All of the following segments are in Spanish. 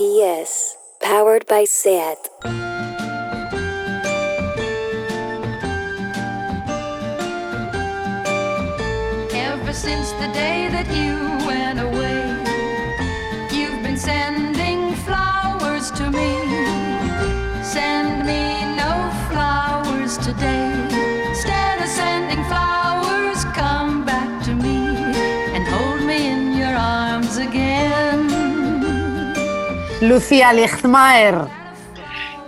PS, powered by SAT. Ever since the day that you went away, you've been sending Lucía Lichtmaer,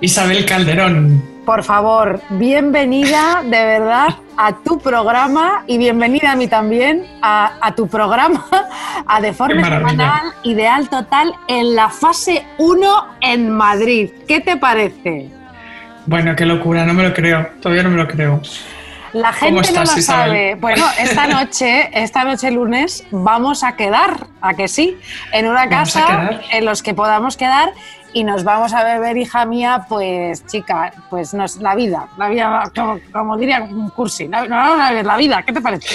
Isabel Calderón. por favor, bienvenida de verdad a tu programa y bienvenida a mí también a, a tu programa, a Deforme Qué maravilla. Semanal Ideal Total en la fase 1 en Madrid. ¿Qué te parece? Bueno, qué locura, no me lo creo. Todavía no me lo creo. La gente no lo Isabel? sabe. Bueno, esta noche, esta noche lunes, vamos a quedar, a que sí, en una Vamos a casa en los que podamos quedar y nos vamos a beber, hija mía, pues chica, pues nos, la vida, la vida, como, como diría un cursi, la, no, no, la, la vida, ¿qué te parece?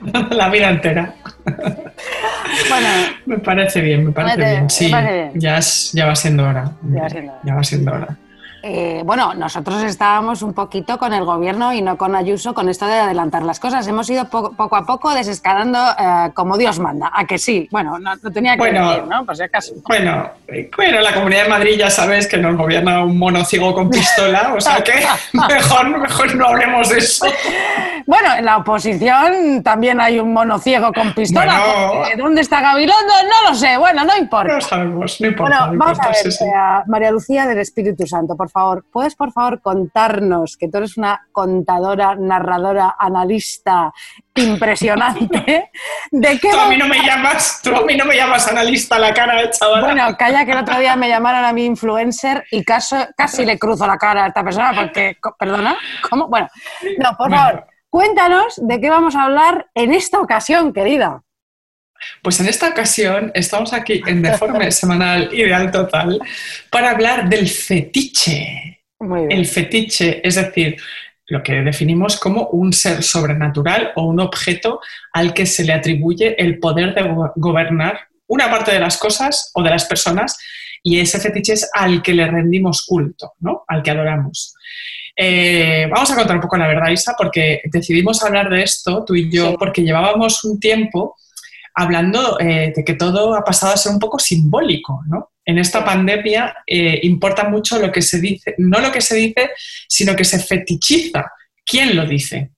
La vida entera. Bueno, Me parece bien, me parece bien. Sí, parece bien. Ya, es- ya va siendo hora. Ya va siendo hora. Ya va siendo hora. Eh, bueno, nosotros estábamos un poquito con el gobierno y no con Ayuso con esto de adelantar las cosas. Hemos ido poco, poco a poco desescalando eh, como Dios manda. ¿A que sí? Bueno, no, no tenía que Bueno. decir, ¿no? Por si acaso. Bueno, eh, bueno, la Comunidad de Madrid ya sabes que nos gobierna un mono ciego con pistola, o sea que mejor, mejor no hablemos de eso. Bueno, en la oposición también hay un mono ciego con pistola. Bueno. porque ¿Dónde está Gabilondo? No lo sé. Bueno, no importa. No sabemos, no importa. Bueno, no vamos a ver, sí, sí. eh, María Lucía del Espíritu Santo, por favor, ¿puedes por favor contarnos que tú eres una contadora, narradora, analista impresionante? ¿De qué Tú a mí no me llamas, tú a mí no me llamas analista la cara, eh, chaval. Bueno, calla que el otro día me llamaron a mi influencer y caso- casi le cruzo la cara a esta persona porque, ¿perdona? ¿Cómo? Bueno, no, por favor, cuéntanos de qué vamos a hablar en esta ocasión, querida. Pues en esta ocasión estamos aquí en Deforme Semanal Ideal Total para hablar del fetiche. Muy bien. El fetiche, es decir, lo que definimos como un ser sobrenatural o un objeto al que se le atribuye el poder de go- gobernar una parte de las cosas o de las personas y ese fetiche es al que le rendimos culto, ¿no? Al que adoramos. Eh, vamos a contar un poco la verdad, Isa, porque decidimos hablar de esto, tú y yo, Sí. porque llevábamos un tiempo hablando eh, de que todo ha pasado a ser un poco simbólico, ¿no? En esta pandemia eh, importa mucho lo que se dice, no lo que se dice, sino que se fetichiza. ¿Quién lo dice?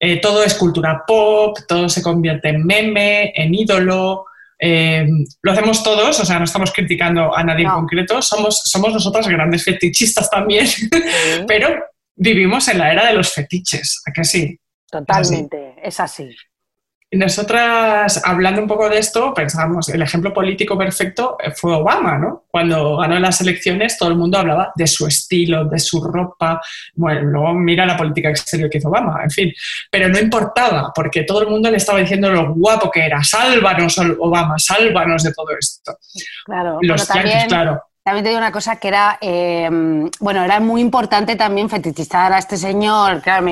Eh, todo es cultura pop, todo se convierte en meme, en ídolo. eh, lo hacemos todos, o sea, no estamos criticando a nadie No. en concreto, somos, somos nosotras grandes fetichistas también, pero vivimos en la era de los fetiches, ¿a que sí? Totalmente, es así. Nosotras, hablando un poco de esto, pensamos, el ejemplo político perfecto eh, fue Obama, ¿no? Cuando ganó las elecciones, todo el mundo hablaba de su estilo, de su ropa. Bueno, luego mira la política exterior que hizo Obama, en fin. Pero no importaba, porque todo el mundo le estaba diciendo lo guapo que era. Sálvanos, Obama, sálvanos de todo esto. Claro. Los también, claro. También te digo una cosa que era, eh, bueno, era muy importante también fetichizar a este señor, claro,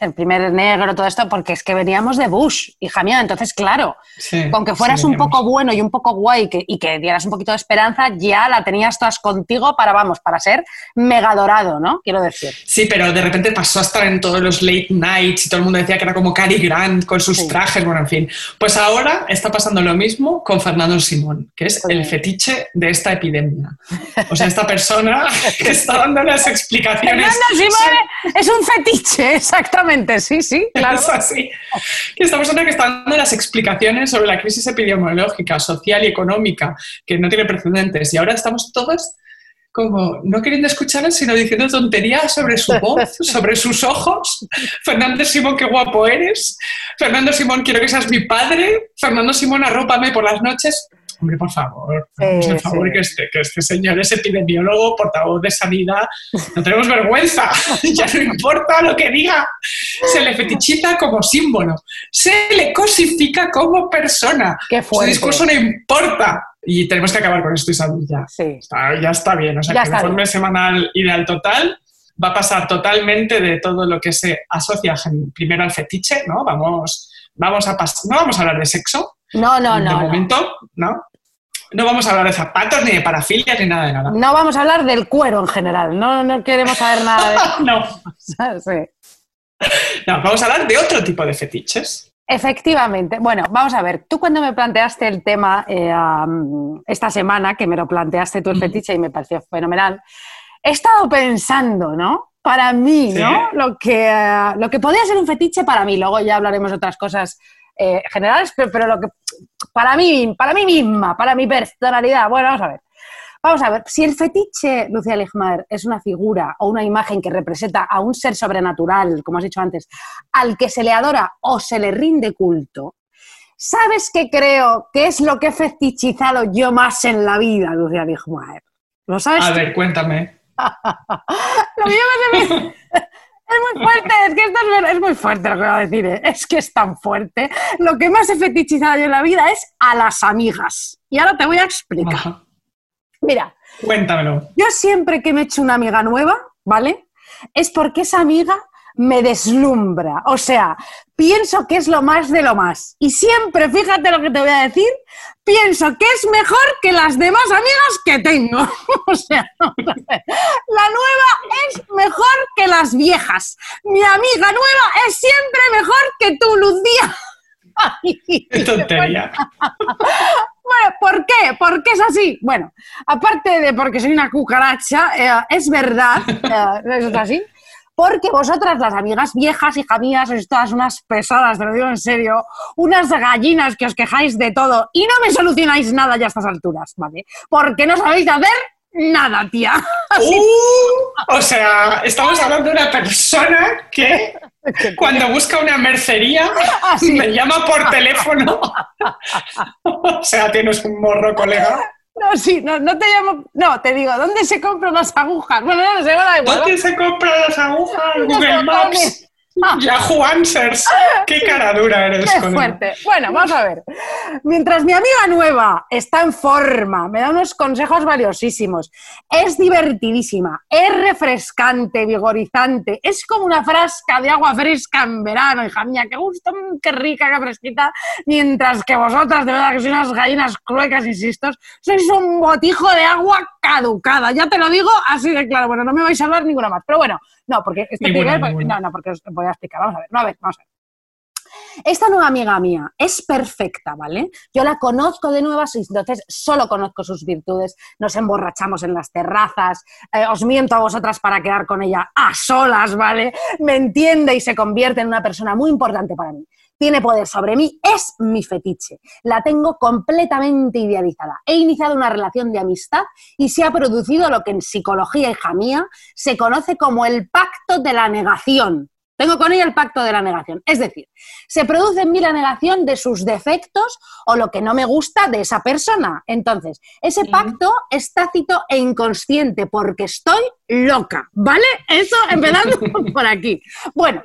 el primer negro, todo esto, porque es que veníamos de Bush, hija mía, entonces, claro, Sí, con que fueras sí, un poco bueno y un poco guay que- y que dieras un poquito de esperanza, ya la tenías todas contigo para, vamos, para ser mega dorado, ¿no? Quiero decir. Sí, pero de repente pasó a estar en todos los late nights y todo el mundo decía que era como Cary Grant con sus Sí. trajes, bueno, en fin. Pues ahora está pasando lo mismo con Fernando Simón, que es el fetiche de esta epidemia. O sea, esta persona que está dando las explicaciones. Fernando Simone es un fetiche, exactamente, sí, sí, claro. Es así. Esta persona que está dando las explicaciones sobre la crisis epidemiológica, social y económica, que no tiene precedentes. Y ahora estamos todos como no queriendo escucharlo, sino diciendo tonterías sobre su voz, sobre sus ojos. Fernando Simón, qué guapo eres. Fernando Simón, quiero que seas mi padre. Fernando Simón, arrópame por las noches. Hombre, por favor, Sí, favor sí. que, este, que este señor es epidemiólogo, portavoz de sanidad. No tenemos vergüenza, ya no importa lo que diga. Se le fetichiza como símbolo, se le cosifica como persona. Qué Su discurso no importa. Y tenemos que acabar con esto, Isabel, ya. Sí. Está- ya está bien. O sea, Ya que el informe semanal ideal total va a pasar totalmente de todo lo que se asocia primero al fetiche, ¿no? Vamos, vamos a no vamos a hablar de sexo No, no, de no. no. momento, ¿no? No vamos a hablar de zapatos, ni de parafilias, ni nada de nada. No vamos a hablar del cuero en general, no, no queremos saber nada de no. Sí. no, vamos a hablar de otro tipo de fetiches. Efectivamente. Bueno, vamos a ver. Tú cuando me planteaste el tema eh, esta semana, que me lo planteaste tú el fetiche y me pareció fenomenal, he estado pensando, ¿no? Para mí, Sí. ¿no? Lo que, eh, lo que podría ser un fetiche para mí. Luego ya hablaremos de otras cosas eh, generales, pero, pero lo que para mí, para mí misma, para mi personalidad. Bueno, vamos a ver. Vamos a ver, si el fetiche, Lucía Ligmar, es una figura o una imagen que representa a un ser sobrenatural, como has dicho antes, al que se le adora o se le rinde culto, ¿sabes qué creo que es lo que he fetichizado yo más en la vida, Lucía Ligmar? ¿Lo sabes? A tú? ver, cuéntame. Lo mío me hace- Es muy fuerte, es que esto es, es muy fuerte lo que voy a decir, ¿eh? es que es tan fuerte. Lo que más he fetichizado yo en la vida es a las amigas. Y ahora te voy a explicar. Ajá. Mira, Cuéntamelo. yo siempre que me echo una amiga nueva, ¿vale? Es porque esa amiga me deslumbra. O sea, pienso que es lo más de lo más. Y siempre, fíjate lo que te voy a decir, pienso que es mejor que las demás amigas que tengo. o sea, la nueva es mejor que las viejas. Mi amiga nueva es siempre mejor que tú, Lucía. Qué tontería. bueno, ¿por qué? ¿Por qué es así? Bueno, aparte de porque soy una cucaracha, eh, es verdad, eh, es así, porque vosotras, las amigas viejas, hija mía, sois todas unas pesadas, te lo digo en serio, unas gallinas que os quejáis de todo y no me solucionáis nada ya a estas alturas, ¿vale? Porque no sabéis hacer nada, tía. Uh, o sea, estamos hablando de una persona que cuando busca una mercería Ah, me llama por teléfono. o sea, tienes un morro, colega. No, sí, no, no te llamo, no, te digo, ¿dónde se compran las agujas? Bueno, no, no sé, da igual. ¿Dónde se compran las agujas? Google Maps. Ah. Yahoo Answers. Qué cara dura eres Qué con él. fuerte. Bueno, vamos a ver. Mientras mi amiga nueva está en forma, me da unos consejos valiosísimos, es divertidísima, es refrescante, vigorizante, es como una frasca de agua fresca en verano, hija mía, qué gusto, mm, qué rica, qué fresquita, mientras que vosotras, de verdad que sois unas gallinas cluecas, insisto, sois un botijo de agua caducada, ya te lo digo así de claro, bueno, no me vais a hablar ninguna más, pero bueno, no, porque porque- ninguna. no, no, porque os voy a explicar, vamos a ver, no, a ver, vamos a ver. Esta nueva amiga mía es perfecta, ¿vale? Yo la conozco de nuevas y entonces solo conozco sus virtudes. Nos emborrachamos en las terrazas, eh, os miento a vosotras para quedar con ella a solas, ¿vale? Me entiende y se convierte en una persona muy importante para mí. Tiene poder sobre mí, es mi fetiche. La tengo completamente idealizada. He iniciado una relación de amistad y se ha producido lo que en psicología, hija mía, se conoce como el pacto de la negación. Tengo con ella el pacto de la negación. Es decir, se produce en mí la negación de sus defectos o lo que no me gusta de esa persona. Entonces, ese pacto es tácito e inconsciente porque estoy loca, ¿vale? Eso empezando por aquí. Bueno,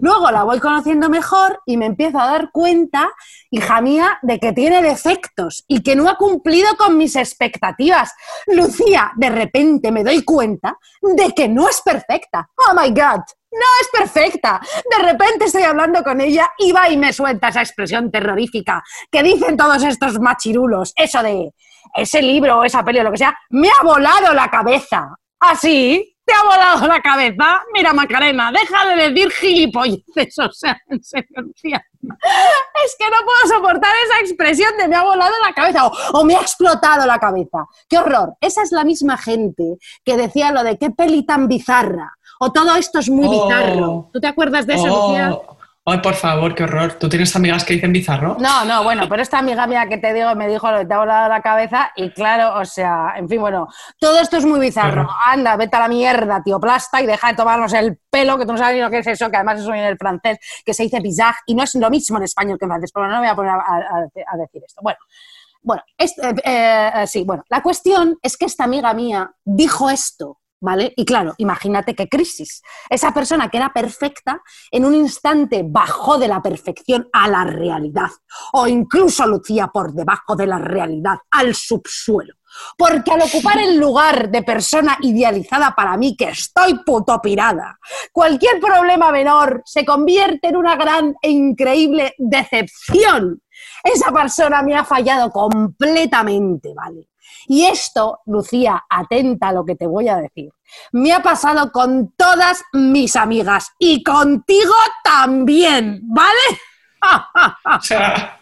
luego la voy conociendo mejor y me empiezo a dar cuenta, hija mía, de que tiene defectos y que no ha cumplido con mis expectativas. Lucía, de repente me doy cuenta de que no es perfecta. Oh my God, no es perfecta. De repente estoy hablando con ella y va y me suelta esa expresión terrorífica que dicen todos estos machirulos. Eso de ese libro o esa peli o lo que sea, me ha volado la cabeza. ¿Así? ¿Te ha volado la cabeza? Mira, Macarena, deja de decir gilipolleces. O sea, en serio. Es que no puedo soportar esa expresión de me ha volado la cabeza o, o me ha explotado la cabeza. ¡Qué horror! Esa es la misma gente que decía lo de qué peli tan bizarra. O todo esto es muy Oh. bizarro. ¿Tú te acuerdas de eso, Lucía? Oh, ay, por favor, qué horror. ¿Tú tienes amigas que dicen bizarro? No, no, bueno, pero esta amiga mía que te digo me dijo lo que te ha volado la cabeza y claro, o sea, en fin, bueno, todo esto es muy bizarro. Claro. Anda, vete a la mierda, tío plasta, y deja de tomarnos el pelo, que tú no sabes ni lo que es eso, que además viene del francés, que se dice bizarre, y no es lo mismo en español que en francés, pero no me voy a poner a, a- a decir esto. Bueno, bueno, es- eh, eh, sí, bueno, la cuestión es que esta amiga mía dijo esto. ¿Vale? Y claro, imagínate qué crisis. Esa persona que era perfecta, en un instante bajó de la perfección a la realidad, o incluso lucía por debajo de la realidad, al subsuelo. Porque al ocupar el lugar de persona idealizada para mí, que estoy puto pirada, cualquier problema menor se convierte en una gran e increíble decepción. esa persona me ha fallado completamente, ¿vale? Y esto, Lucía, atenta a lo que te voy a decir, me ha pasado con todas mis amigas y contigo también, ¿vale? O sea,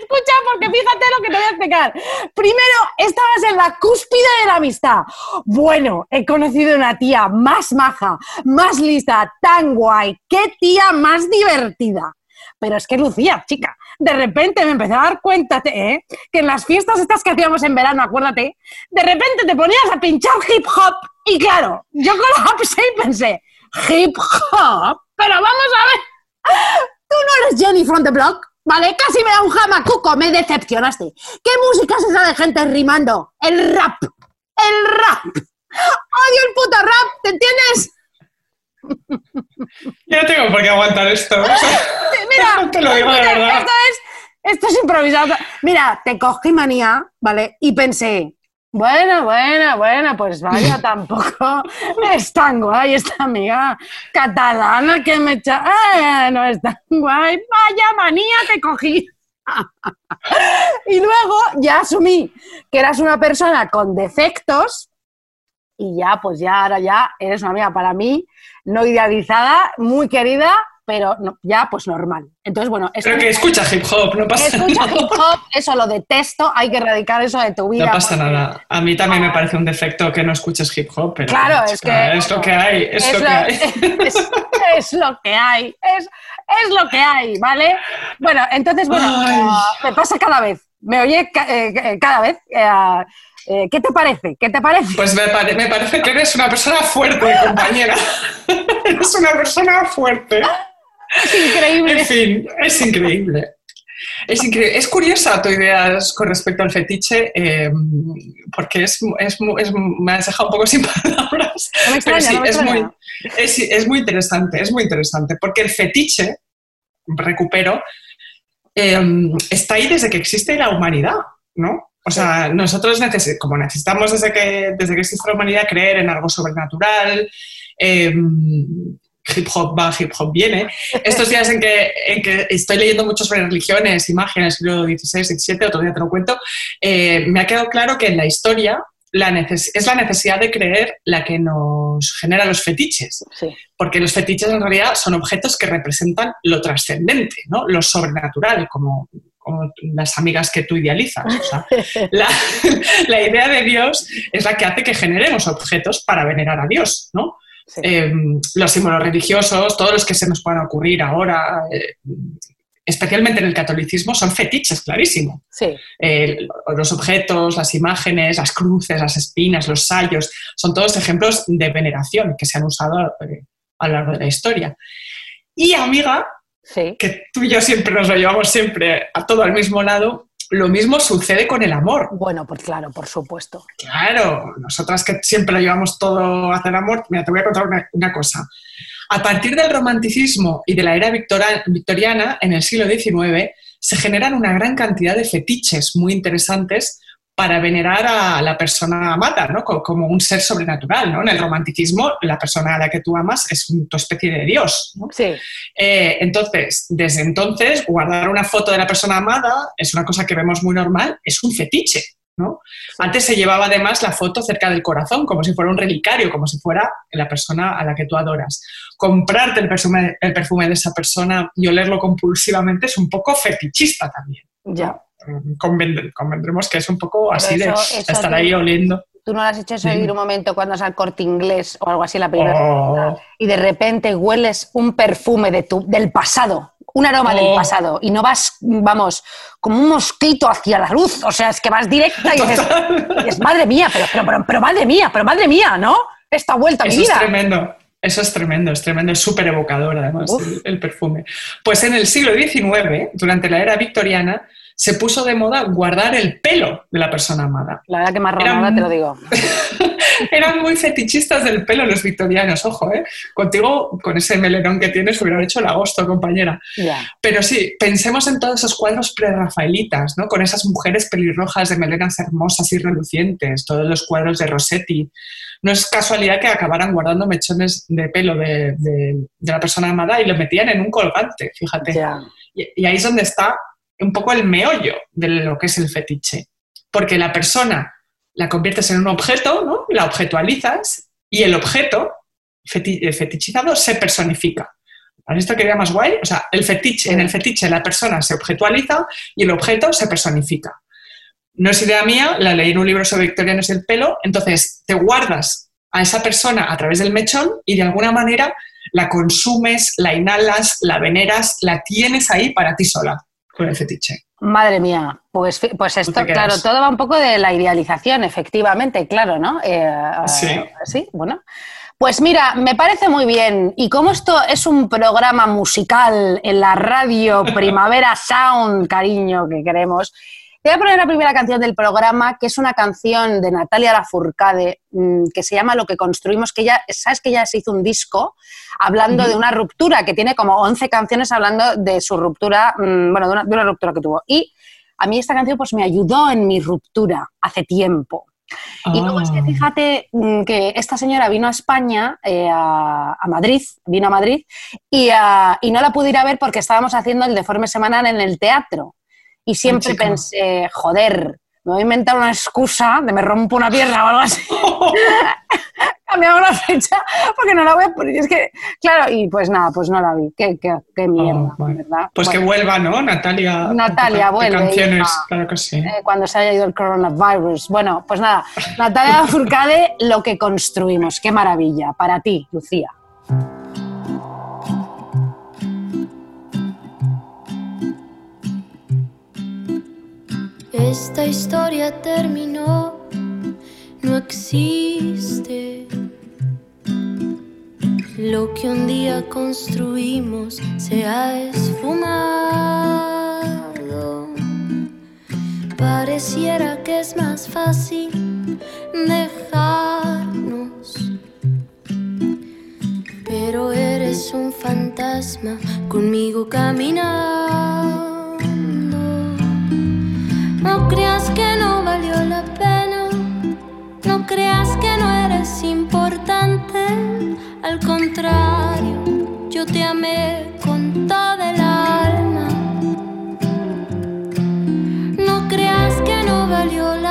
Escucha, porque fíjate lo que te voy a explicar. Primero, estabas en la cúspide de la amistad. Bueno, he conocido una tía más maja, más lista, tan guay. ¡Qué tía más divertida! Pero es que Lucía, chica, de repente me empecé a dar cuenta ¿eh? que en las fiestas estas que hacíamos en verano, acuérdate, de repente te ponías a pinchar hip hop y claro, yo con la pensé y pensé, hip hop, pero vamos a ver, tú no eres Jenny from the block, ¿vale? Casi me da un jamacuco, me decepcionaste. ¿Qué música es esa de gente rimando? El rap, el rap. Odio el puto rap, ¿te entiendes? yo tengo por qué aguantar esto. o sea, Mira, te lo digo de mira, verdad. Esto es, esto es improvisado. Mira, te cogí manía, ¿vale? Y pensé, bueno, bueno, bueno, pues vaya, tampoco es tan guay esta amiga catalana que me echa. Ah, no es tan guay. Vaya manía te cogí. y luego ya asumí que eras una persona con defectos y ya, pues ya, ahora ya eres una amiga para mí, no idealizada, muy querida, pero no- ya pues normal. Entonces, bueno, eso, Pero que escucha hip hop, no pasa escucha nada. hip hop, eso lo detesto, hay que erradicar eso de tu vida. No pasa porque nada. A mí también me parece un defecto que no escuches hip hop, pero Claro, es que- es lo que hay, es, Es lo lo, que hay. es- es lo que hay, es, es lo que hay, ¿vale? Bueno, entonces, bueno, ah, me pasa cada vez, me oye eh, eh, cada vez. eh, eh, ¿Qué te parece? ¿Qué te parece? Pues me, pare- me parece que eres una persona fuerte, compañera. eres una persona fuerte. Es increíble. En fin, es increíble. Es increíble. Es curiosa tu idea con respecto al fetiche, eh, porque es, es, es- me has dejado un poco sin palabras. No me Pero extraña, sí, no es, extraña. muy, es, es muy interesante, es muy interesante, porque el fetiche, recupero, eh, está ahí desde que existe la humanidad, ¿no? O sea, nosotros como necesitamos desde que, desde que existe la humanidad creer en algo sobrenatural, eh, hip hop va, hip hop viene. Estos días en que, en que estoy leyendo mucho sobre religiones, imágenes, siglo XVI, XVII, otro día te lo cuento, eh, me ha quedado claro que en la historia la neces- es la necesidad de creer la que nos genera los fetiches, Sí. porque los fetiches en realidad son objetos que representan lo trascendente, ¿no? lo sobrenatural, como, como las amigas que tú idealizas. O sea, la, la idea de Dios es la que hace que generemos objetos para venerar a Dios, ¿no? Sí. Eh, los símbolos religiosos, todos los que se nos puedan ocurrir ahora, eh, especialmente en el catolicismo, son fetiches, clarísimo. sí. Eh, los objetos, las imágenes, las cruces, las espinas, los sayos, son todos ejemplos de veneración que se han usado eh, a lo largo de la historia. Y amiga, Sí. que tú y yo siempre nos lo llevamos siempre a todo al mismo lado, lo mismo sucede con el amor. Bueno, pues claro, por supuesto. Claro, nosotras que siempre lo llevamos todo hacia el amor, mira, te voy a contar una, una cosa. A partir del romanticismo y de la era victoriana, en el siglo XIX, se generan una gran cantidad de fetiches muy interesantes para venerar a la persona amada, ¿no? Co- Como un ser sobrenatural, ¿no? En el romanticismo, la persona a la que tú amas es un- tu especie de dios, ¿no? Sí. Eh, entonces, desde entonces, guardar una foto de la persona amada es una cosa que vemos muy normal, es un fetiche, ¿no? Antes se llevaba además la foto cerca del corazón, como si fuera un relicario, como si fuera la persona a la que tú adoras. Comprarte el perfume, el perfume de esa persona y olerlo compulsivamente es un poco fetichista también. Ya. Mm, convend- convendremos que es un poco así de eso- estar tú- ahí oliendo. ¿Tú no le has hecho eso ir un momento cuando vas al corte inglés o algo así en la primera Oh. y de repente hueles un perfume de tu, del pasado, un aroma del Oh. pasado y no vas, vamos, como un mosquito hacia la luz? O sea, es que vas directa y dices, y dices, madre mía, pero, pero, pero, pero madre mía, pero madre mía, ¿no? Esta vuelta a mi Eso es vida. tremendo. Eso es tremendo, es tremendo, es súper evocador además el perfume. Pues en el siglo XIX, durante la era victoriana, se puso de moda guardar el pelo de la persona amada. La verdad que más romana, un- te lo digo. Eran muy fetichistas del pelo los victorianos, ojo, ¿eh? Contigo, con ese melenón que tienes, hubieran hecho el agosto, compañera. Ya. Pero sí, pensemos en todos esos cuadros prerrafaelitas, ¿no? Con esas mujeres pelirrojas de melenas hermosas y relucientes, todos los cuadros de Rossetti. No es casualidad que acabaran guardando mechones de pelo de, de- de la persona amada y lo metían en un colgante, fíjate. Ya. Y, y ahí es donde está un poco el meollo de lo que es el fetiche. Porque la persona la conviertes en un objeto, ¿no? la objetualizas y el objeto fetichizado se personifica. ¿Has visto que idea más guay? O sea, el fetiche, en el fetiche la persona se objetualiza y el objeto se personifica. No es idea mía, la leí en un libro sobre victorianos y el pelo, entonces te guardas a esa persona a través del mechón y de alguna manera la consumes, la inhalas, la veneras, la tienes ahí para ti sola con el fetiche. Madre mía, pues, pues esto, claro, todo va un poco de la idealización, efectivamente, claro, ¿no? Eh, sí. Sí, bueno. Pues mira, me parece muy bien. Y como esto es un programa musical en la radio Primavera Sound, cariño, que queremos, te voy a poner la primera canción del programa, que es una canción de Natalia Lafourcade, mm, que se llama Lo que construimos, que ya, sabes que ya se hizo un disco hablando de una ruptura, que tiene como 11 canciones hablando de su ruptura, mm, bueno, de una, ruptura que tuvo. Y a mí esta canción pues me ayudó en mi ruptura hace tiempo. Y luego es que Ah. fíjate mm, que esta señora vino a España, eh, a, a Madrid, vino a Madrid, y, ah, y no la pude ir a ver porque estábamos haciendo el deforme semanal en el teatro. Y siempre pensé, joder, me voy a inventar una excusa de me rompo una pierna o algo así. Cambiamos la fecha porque no la voy a poner. Es que, claro, y pues nada, pues no la vi. Qué, qué, qué mierda, Oh, bueno. ¿verdad? Pues que vuelva, ¿no? Natalia. Natalia, vuelve, canciones, hija. claro que sí. eh, cuando se haya ido el coronavirus. Bueno, pues nada, Natalia Furcade, lo que construimos. Qué maravilla. Para ti, Lucía. Esta historia terminó, no existe. Lo que un día construimos se ha esfumado. Pareciera que es más fácil dejarnos. Pero eres un fantasma conmigo caminando. No creas que no valió la pena, no creas que no eres importante, al contrario, yo te amé con toda el alma. No creas que no valió la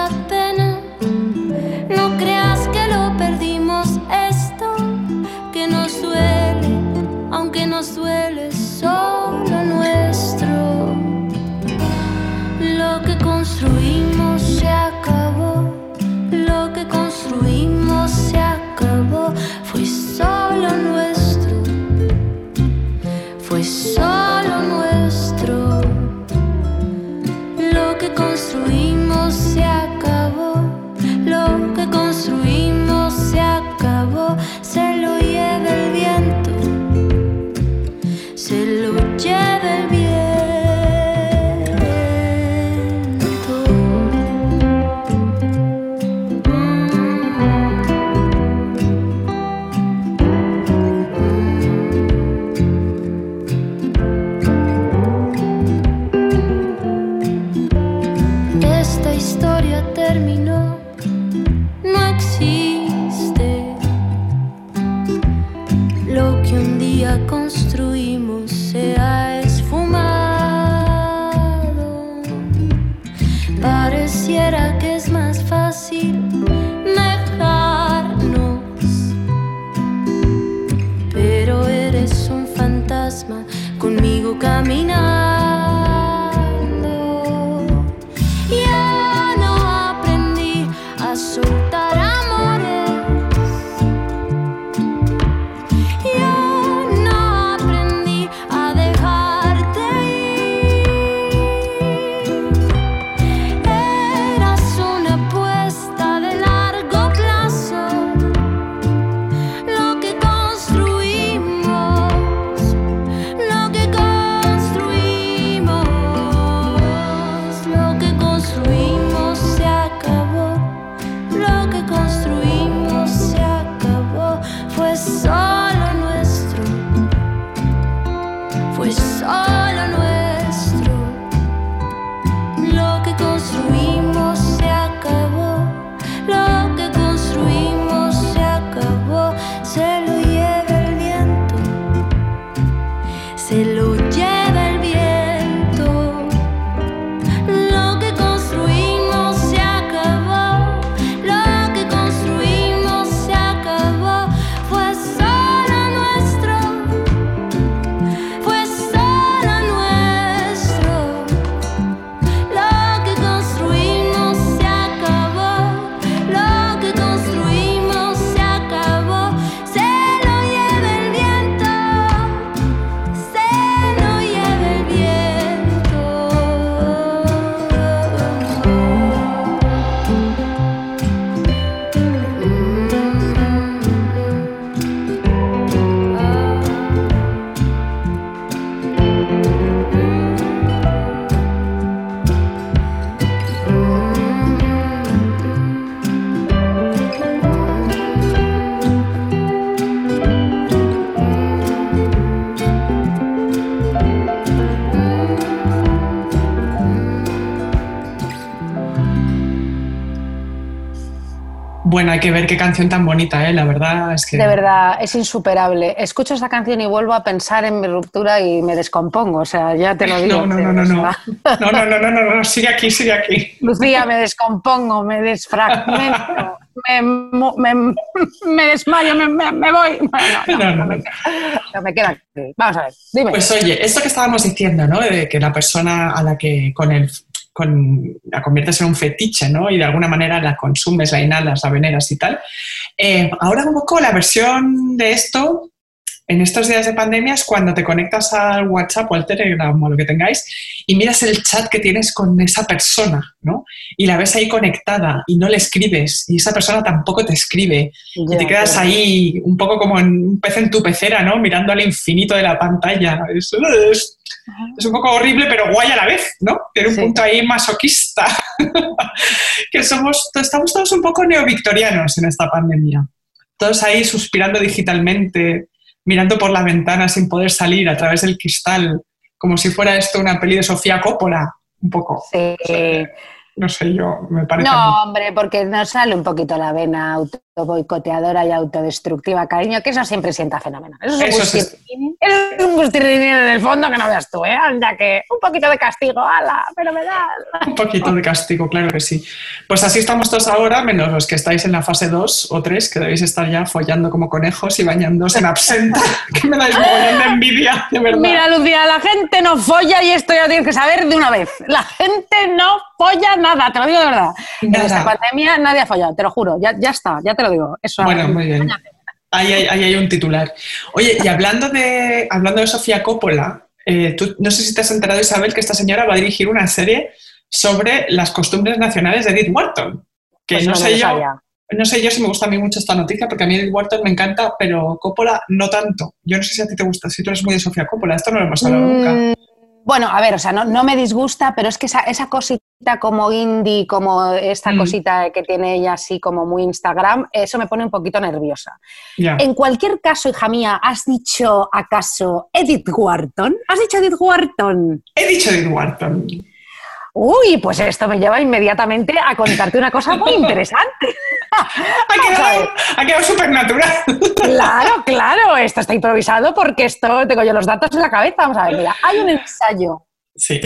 construimos caminando. Hay que ver qué canción tan bonita, ¿eh? La verdad es que... De verdad, es insuperable. Escucho esta canción y vuelvo a pensar en mi ruptura y me descompongo, o sea, ya te lo digo. No, no, no, no, no. No, no, no, no, no, no, sigue aquí, sigue aquí. Lucía, me descompongo, me desfragmento, me, desmayo, me, voy. No, No, no, me, quedo aquí. Vamos a ver, dime. Pues oye, esto que estábamos diciendo, ¿no? De que la persona a la que con el con, la conviertes en un fetiche, ¿no? Y de alguna manera la consumes, la inhalas, la veneras y tal. Eh, ahora un poco la versión de esto en estos días de pandemia es cuando te conectas al WhatsApp o al Telegram o lo que tengáis y miras el chat que tienes con esa persona, ¿no? Y la ves ahí conectada y no le escribes y esa persona tampoco te escribe y te quedas ya. ahí un poco como en un pez en tu pecera, ¿no? Mirando al infinito de la pantalla. Es, es- es un poco horrible, pero guay a la vez, ¿no? Tiene un Sí. punto ahí masoquista. que somos, estamos todos un poco neovictorianos en esta pandemia. Todos ahí suspirando digitalmente, mirando por la ventana sin poder salir a través del cristal, como si fuera esto una peli de Sofía Coppola, un poco. Sí. No sé, yo me parece. No, hombre, porque nos sale un poquito la vena autoboicoteadora y autodestructiva, cariño, que eso siempre sienta fenomenal. Eso es un Eso gustirrinín, es un en el fondo que no veas tú, ¿eh? Anda que un poquito de castigo, ala, fenomenal. Un poquito de castigo, claro que sí. Pues así estamos todos ahora, menos los que estáis en la fase 2 o 3, que debéis estar ya follando como conejos y bañándose en absenta, que me dais mogollón de envidia, de verdad. Mira, Lucía, la gente no folla y esto ya tienes que saber de una vez. La gente no folla nada, te lo digo de verdad. En esta pandemia nadie ha follado, te lo juro, ya, ya está, ya te lo digo. Eso, Bueno, muy bien. Ahí hay, ahí hay un titular. Oye, y hablando de, hablando de Sofía Coppola, eh, tú, no sé si te has enterado, Isabel, que esta señora va a dirigir una serie sobre las costumbres nacionales de Edith Wharton. Que Pues no, no sé yo, sabía. no sé yo si me gusta a mí mucho esta noticia, porque a mí Edith Wharton me encanta, pero Coppola no tanto. Yo no sé si a ti te gusta, si tú eres muy de Sofía Coppola, esto no lo hemos hablado nunca. Bueno, a ver, o sea, no, no me disgusta, pero es que esa, esa cosita como indie, como esta Mm. cosita que tiene ella así como muy Instagram, eso me pone un poquito nerviosa. En cualquier caso, hija mía, ¿has dicho acaso Edith Wharton? ¿Has dicho Edith Wharton? He dicho Edith Wharton. Uy, pues esto me lleva inmediatamente a contarte una cosa muy interesante. Ha quedado, ha quedado súper natural. Claro, claro, esto está improvisado porque esto tengo yo los datos en la cabeza. Vamos a ver, mira, hay un ensayo Sí,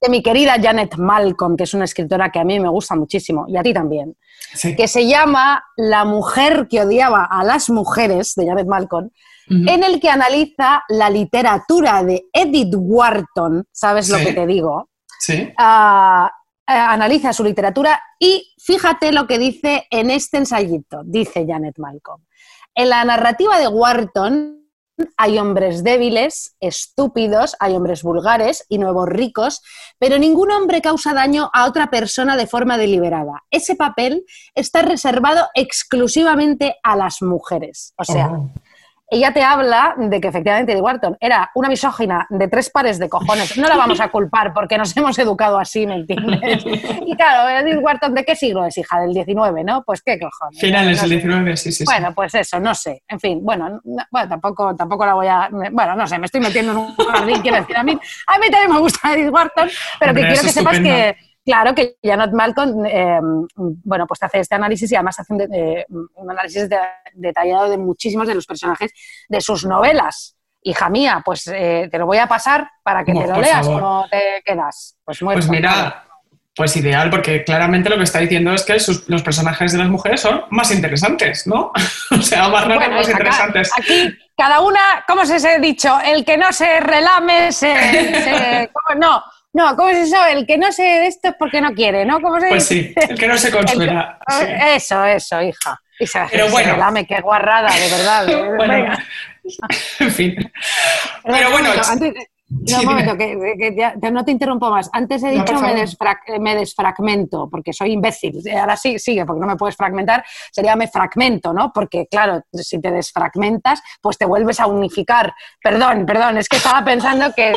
de mi querida Janet Malcolm, que es una escritora que a mí me gusta muchísimo, y a ti también, sí. que se llama La mujer que odiaba a las mujeres, de Janet Malcolm, en el que analiza la literatura de Edith Wharton, ¿sabes lo que te digo? Sí. Analiza su literatura y fíjate lo que dice en este ensayito, dice Janet Malcolm. En la narrativa de Wharton hay hombres débiles, estúpidos, hay hombres vulgares y nuevos ricos, pero ningún hombre causa daño a otra persona de forma deliberada. Ese papel está reservado exclusivamente a las mujeres. O sea, Oh. Ella te habla de que efectivamente Edith Wharton era una misógina de tres pares de cojones. No la vamos a culpar porque nos hemos educado así, ¿me entiendes? Y claro, Edith Wharton, ¿de qué siglo es hija? Del 19, ¿no? Pues qué cojones. Finales No del sé. 19, sí, sí. Bueno, pues eso, no sé. En fin, bueno, no- bueno tampoco, tampoco la voy a... Bueno, no sé, me estoy metiendo en un jardín, quiero decir. A mí, a mí también me gusta Edith Wharton, pero Hombre, que quiero que sepas que, claro, que Janet Malcolm, eh, bueno, pues te hace este análisis y además hace un, de- eh, un análisis de- detallado de muchísimos de los personajes de sus novelas. Hija mía, pues eh, te lo voy a pasar para que te lo leas, favor. ¿cómo te quedas? Pues Pues mira, pues ideal, porque claramente lo que está diciendo es que sus- los personajes de las mujeres son más interesantes, ¿no? o sea, más raros, Bueno, más acá- interesantes. Aquí, cada una, ¿cómo se ha dicho? El que no se relame, se. se- ¿cómo? No, no, ¿cómo es eso? El que no se de esto es porque no quiere, ¿no? ¿Cómo se Pues dice? sí, el que no se consuela. Sí. que- Eso, eso, hija. Pero bueno. relame, qué guarrada, de verdad. Bueno, en fin. Pero bueno, antes- sí, no, un momento, que, que ya- te- no te interrumpo más. Antes he No, dicho me, favor. desfra- me desfragmento, porque soy imbécil. Ahora sí, sigue, porque no me puedes fragmentar. Sería me fragmento, ¿no? Porque, claro, si te desfragmentas, pues te vuelves a unificar. Perdón, perdón, es que estaba pensando que,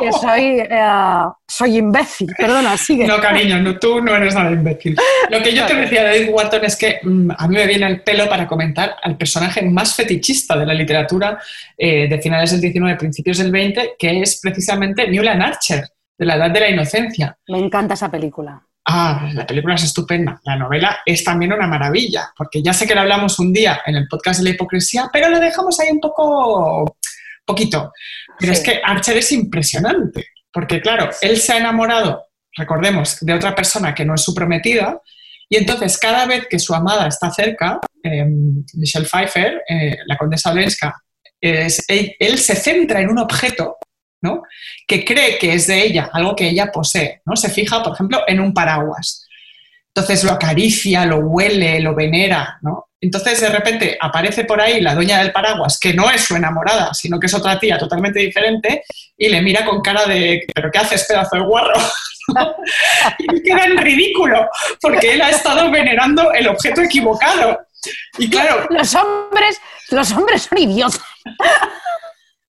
que soy, eh, soy imbécil. Perdona, sigue. No, cariño, no, tú no eres nada imbécil. Lo que yo te decía de Edith Wharton es que mm, a mí me viene el pelo para comentar al personaje más fetichista de la literatura eh, de finales del 19, principios del 20, que es precisamente Newland Archer, de la Edad de la Inocencia. Me encanta esa película. Ah, la película es estupenda. La novela es también una maravilla, porque ya sé que lo hablamos un día en el podcast de la hipocresía, pero lo dejamos ahí un poco, poquito. Pero Sí. es que Archer es impresionante, porque claro, él se ha enamorado, recordemos, de otra persona que no es su prometida, y entonces cada vez que su amada está cerca, eh, Michelle Pfeiffer, eh, la condesa Olenska, es- él, él se centra en un objeto ¿no? que cree que es de ella, algo que ella posee. ¿no? Se fija, por ejemplo, en un paraguas. Entonces lo acaricia, lo huele, lo venera. ¿no? Entonces de repente aparece por ahí la dueña del paraguas, que no es su enamorada, sino que es otra tía totalmente diferente, y le mira con cara de, ¿pero qué haces, pedazo de guarro? y queda en ridículo, porque él ha estado venerando el objeto equivocado. Y claro, Los hombres, los hombres son idiotas.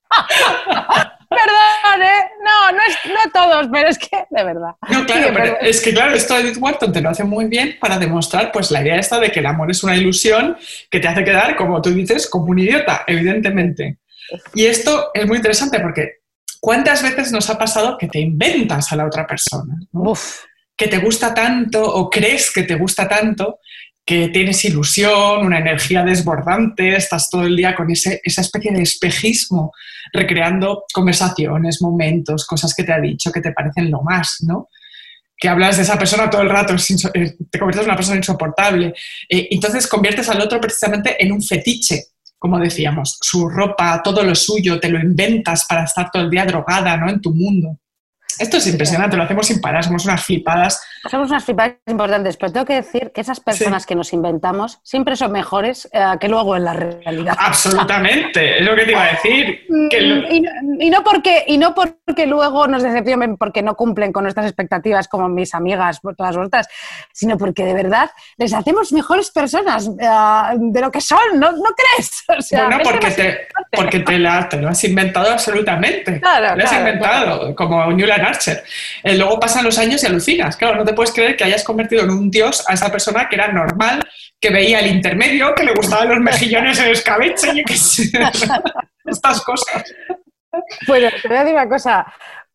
Perdón, ¿eh? No, no, es, no todos, pero es que, de verdad. No, claro, Sí, pero es que claro, esto Edith Wharton te lo hace muy bien para demostrar pues la idea esta de que el amor es una ilusión que te hace quedar, como tú dices, como un idiota, evidentemente. Y esto es muy interesante porque ¿cuántas veces nos ha pasado que te inventas a la otra persona? ¿no? Uf, Que te gusta tanto o crees que te gusta tanto que tienes ilusión, una energía desbordante, estás todo el día con ese, esa especie de espejismo, recreando conversaciones, momentos, cosas que te ha dicho que te parecen lo más, ¿no? Que hablas de esa persona todo el rato, eh, te conviertes en una persona insoportable. Eh, entonces conviertes al otro precisamente en un fetiche, como decíamos, su ropa, todo lo suyo, te lo inventas para estar todo el día drogada, ¿no? En tu mundo. Esto es impresionante, lo hacemos sin parar, somos unas flipadas. Somos unas flipadas importantes, pero tengo que decir que esas personas que nos inventamos siempre son mejores eh, que luego en la realidad. Absolutamente, es lo que te iba a decir. que lo- Mm, Y, no- y no porque, y no porque luego nos decepcionen porque no cumplen con nuestras expectativas como mis amigas, todas vosotras, sino porque de verdad les hacemos mejores personas eh, de lo que son, ¿no, ¿no crees? O sea, bueno, porque, te, porque te, la- te lo has inventado absolutamente. Claro, lo has claro, inventado, como Newland Archer. Eh, luego pasan los años y alucinas. Claro, no te puedes creer que hayas convertido en un dios a esa persona que era normal, que veía el intermedio, que le gustaban los mejillones en escabeche, yo qué sé. Estas cosas. Bueno, te voy a decir una cosa.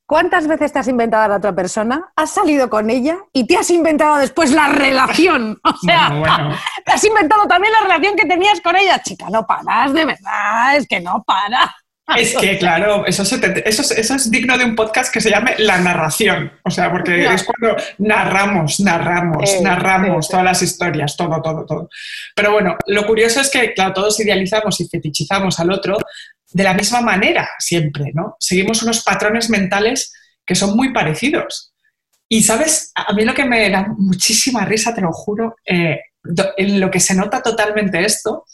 ¿Cuántas veces te has inventado a la otra persona? ¿Has salido con ella y te has inventado después la relación? O sea, Bueno, bueno. te has inventado también la relación que tenías con ella. Chica, no paras, de verdad, es que no para. Es que, claro, eso, se te- eso, es, eso es digno de un podcast que se llame La Narración. O sea, porque No. es cuando narramos, narramos, Eh, narramos todas las historias, todo, todo, todo. Pero bueno, lo curioso es que, claro, todos idealizamos y fetichizamos al otro de la misma manera siempre, ¿no? Seguimos unos patrones mentales que son muy parecidos. Y, ¿sabes? A mí lo que me da muchísima risa, te lo juro, eh, en lo que se nota totalmente esto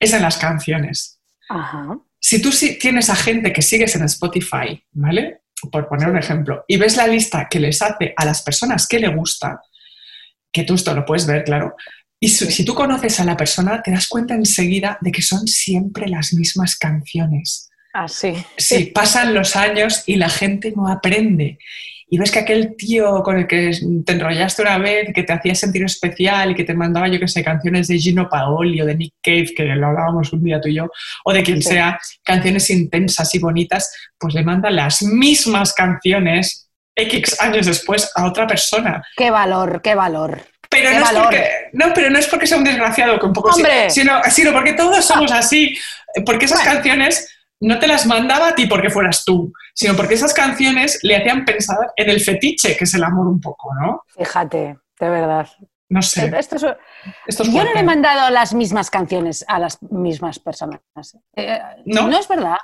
es en las canciones Ajá. Si tú sí tienes a gente que sigues en Spotify, ¿vale? Por poner un ejemplo, y ves la lista que les hace a las personas que le gusta, que tú esto lo puedes ver, claro, y si, si tú conoces a la persona, te das cuenta enseguida de que son siempre las mismas canciones. Así. Sí, pasan los años y la gente no aprende. Y ves que aquel tío con el que te enrollaste una vez, que te hacía sentir especial y que te mandaba, yo que sé, canciones de Gino Paoli o de Nick Cave, que lo hablábamos un día tú y yo, o de quien Sí. sea, canciones intensas y bonitas, pues le manda las mismas canciones X años después a otra persona. Qué valor, qué valor. Pero ¡Qué no, es porque, no, pero no es porque sea un desgraciado, que un poco sino, sino porque todos somos así. Porque esas Bueno. canciones no te las mandaba a ti porque fueras tú, sino porque esas canciones le hacían pensar en el fetiche, que es el amor un poco, ¿no? Fíjate, de verdad. No sé. Esto es- Esto es yo no le he mandado las mismas canciones a las mismas personas. Eh, ¿No? es verdad.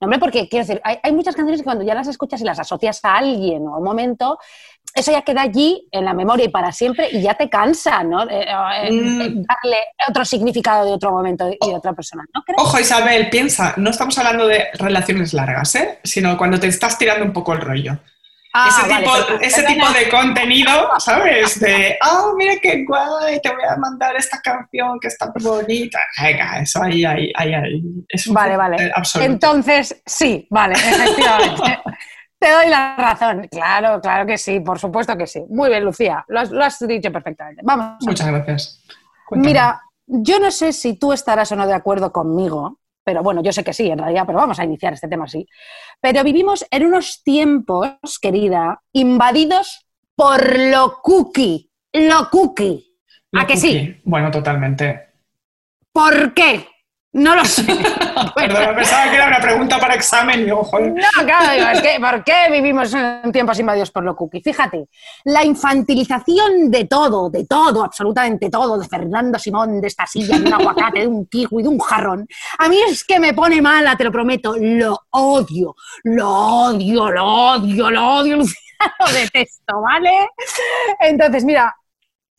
No, hombre, porque quiero decir, hay, hay muchas canciones que cuando ya las escuchas y las asocias a alguien o a un momento, eso ya queda allí en la memoria y para siempre y ya te cansa, ¿no? Eh, eh, Mm. eh, darle otro significado de otro momento y de otra persona, ¿no crees? Ojo, Isabel, piensa, no estamos hablando de relaciones largas, ¿eh? sino cuando te estás tirando un poco el rollo. Ah, ese vale, tipo, ese de contenido, ¿sabes? De, oh, mira qué guay, te voy a mandar esta canción que está bonita. Venga, eso ahí, ahí, ahí, Vale, vale. absoluto. Entonces, sí, vale, efectivamente. Te doy la razón. Claro, claro que sí, por supuesto que sí. Muy bien, Lucía, lo has, lo has dicho perfectamente. Vamos. Muchas gracias. Cuéntame. Mira, yo no sé si tú estarás o no de acuerdo conmigo, pero bueno, yo sé que sí, en realidad, pero vamos a iniciar este tema así. Pero vivimos en unos tiempos, querida, invadidos por lo cookie. Lo cookie. ¿A Lo que cookie. sí? Bueno, totalmente. ¿Por qué? No lo sé. Perdón, pensaba que era una pregunta para examen y digo, joder. No, claro, digo, es que ¿por qué vivimos en tiempos invadidos por lo cookie? Fíjate, la infantilización de todo, de todo, absolutamente todo, de Fernando Simón, de esta silla, de un aguacate, de un kiwi, de un jarrón, a mí es que me pone mala, te lo prometo, lo odio, lo odio, lo odio, lo odio, Lucía, lo detesto, ¿vale? Entonces, mira,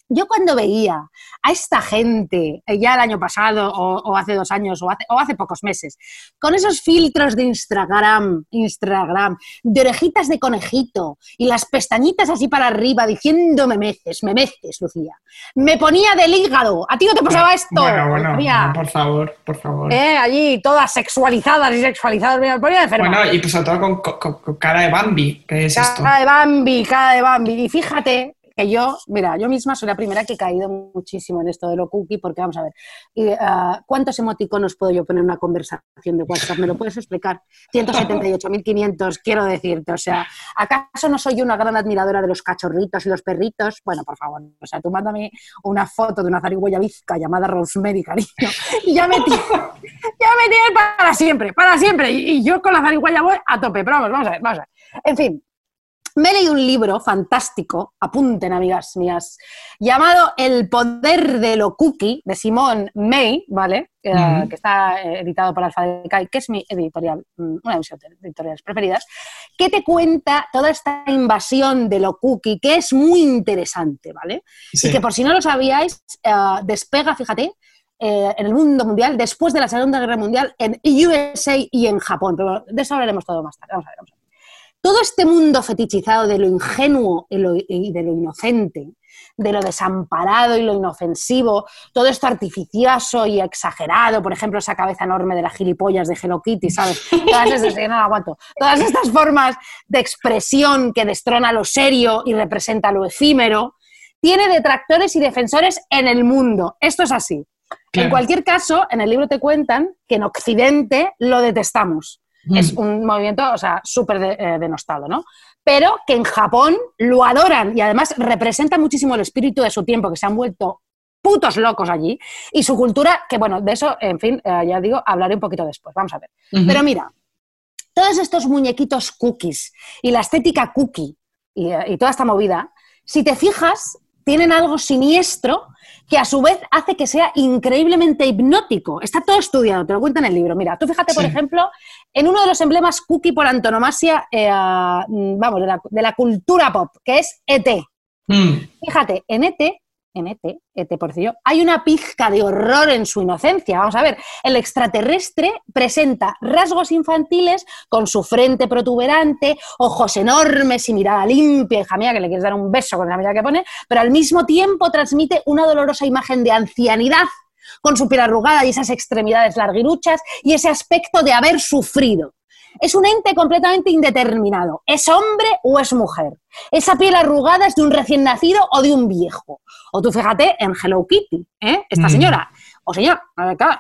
yo cuando veía a esta gente, eh, ya el año pasado o, o hace dos años o hace, o hace pocos meses, con esos filtros de Instagram, Instagram, de orejitas de conejito y las pestañitas así para arriba diciendo me meces, me meces, Lucía, me ponía del hígado. ¿A ti no te pasaba esto? Bueno, bueno, no, por favor, por favor. Eh, allí todas sexualizadas y sexualizadas, me ponía enferma. Bueno, y pues sobre todo con, con- con cara de Bambi, ¿qué es esto? Cara de Bambi, cara de Bambi. Y fíjate que yo, mira, yo misma soy la primera que he caído muchísimo en esto de lo cookie, porque vamos a ver, ah, ¿cuántos emoticonos puedo yo poner en una conversación de WhatsApp? ¿Me lo puedes explicar? 178.500, quiero decirte, o sea, ¿acaso no soy una gran admiradora de los cachorritos y los perritos? Bueno, por favor, o sea, tú mándame una foto de una zarigüeya bizca llamada Rosemary, cariño, y ya me ya me tienes para siempre, para siempre, y, y yo con la zarigüeya voy a tope, pero vamos, vamos a ver, vamos a ver. En fin, me he leído un libro fantástico, apunten amigas mías, llamado El poder de lo cookie, de Simone May, ¿vale? Eh, que está eh, editado por Alfa de Kai, que es mi editorial, mm, una de mis editoriales preferidas, que te cuenta toda esta invasión de lo cookie, que es muy interesante, ¿vale? Sí. Y que por si no lo sabíais, eh, despega, fíjate, eh, en el mundo mundial después de la Segunda Guerra Mundial en USA y en Japón. Pero de eso hablaremos todo más tarde. Vamos a ver, vamos a ver. Todo este mundo fetichizado de lo ingenuo y, lo- y de lo inocente, de lo desamparado y lo inofensivo, todo esto artificioso y exagerado, por ejemplo, esa cabeza enorme de las gilipollas de Hello Kitty, ¿sabes? Todas estas, no aguanto. Todas estas formas de expresión que destrona lo serio y representa lo efímero, tiene detractores y defensores en el mundo. Esto es así. Claro. En cualquier caso, en el libro te cuentan que en Occidente lo detestamos. Mm. Es un movimiento, o sea, súper de- eh, denostado, ¿no? Pero que en Japón lo adoran y además representa muchísimo el espíritu de su tiempo, que se han vuelto putos locos allí, y su cultura, que bueno, de eso, en fin, eh, ya digo, hablaré un poquito después, vamos a ver. Pero mira, todos estos muñequitos cookies y la estética cookie y, eh, y toda esta movida, si te fijas, tienen algo siniestro que a su vez hace que sea increíblemente hipnótico. Está todo estudiado, te lo cuenta en el libro. Mira, tú fíjate, por ejemplo, en uno de los emblemas cookie por antonomasia, eh, mm, vamos, de la, de la cultura pop, que es ET. Mm. Fíjate, en ET, en ET, ET por yo, hay una pizca de horror en su inocencia. Vamos a ver, el extraterrestre presenta rasgos infantiles con su frente protuberante, ojos enormes y mirada limpia, hija mía, que le quieres dar un beso con la mirada que pone, pero al mismo tiempo transmite una dolorosa imagen de ancianidad con su piel arrugada y esas extremidades larguiruchas y ese aspecto de haber sufrido. Es un ente completamente indeterminado. ¿Es hombre o es mujer? Esa piel arrugada es de un recién nacido o de un viejo. O tú fíjate en Hello Kitty, ¿eh? esta Mm. señora. O señor,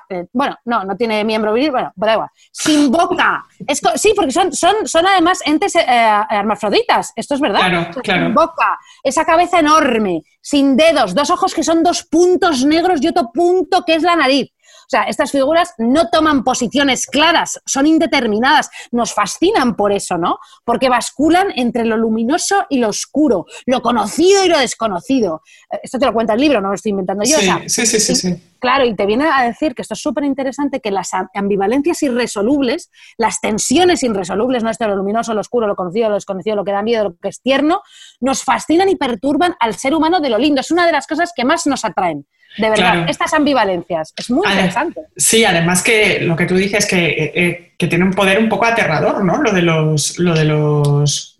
eh, bueno, no, no tiene miembro viril, bueno, pero da igual. Sin boca. Es sí, porque son, son, son además entes eh, hermafroditas, esto es verdad. Claro. Sin boca, esa cabeza enorme, sin dedos, dos ojos que son dos puntos negros y otro punto que es la nariz. Sea, estas figuras no toman posiciones claras, son indeterminadas, nos fascinan por eso, ¿no? Porque basculan entre lo luminoso y lo oscuro, lo conocido y lo desconocido. Eh, Esto te lo cuenta el libro, no lo estoy inventando yo. o Sí, sea, sí, sí, sí, sí. Claro, y te viene a decir que esto es súper interesante, que las am- ambivalencias irresolubles, las tensiones irresolubles, no esto lo luminoso, lo oscuro, lo conocido, lo desconocido, lo que da miedo, lo que es tierno, nos fascinan y perturban al ser humano de lo lindo. Es una de las cosas que más nos atraen, de verdad, Claro. estas ambivalencias. Es muy interesante. Sí, además que lo que tú dices que, eh, eh, que tiene un poder un poco aterrador, ¿no? Lo de los. Lo de los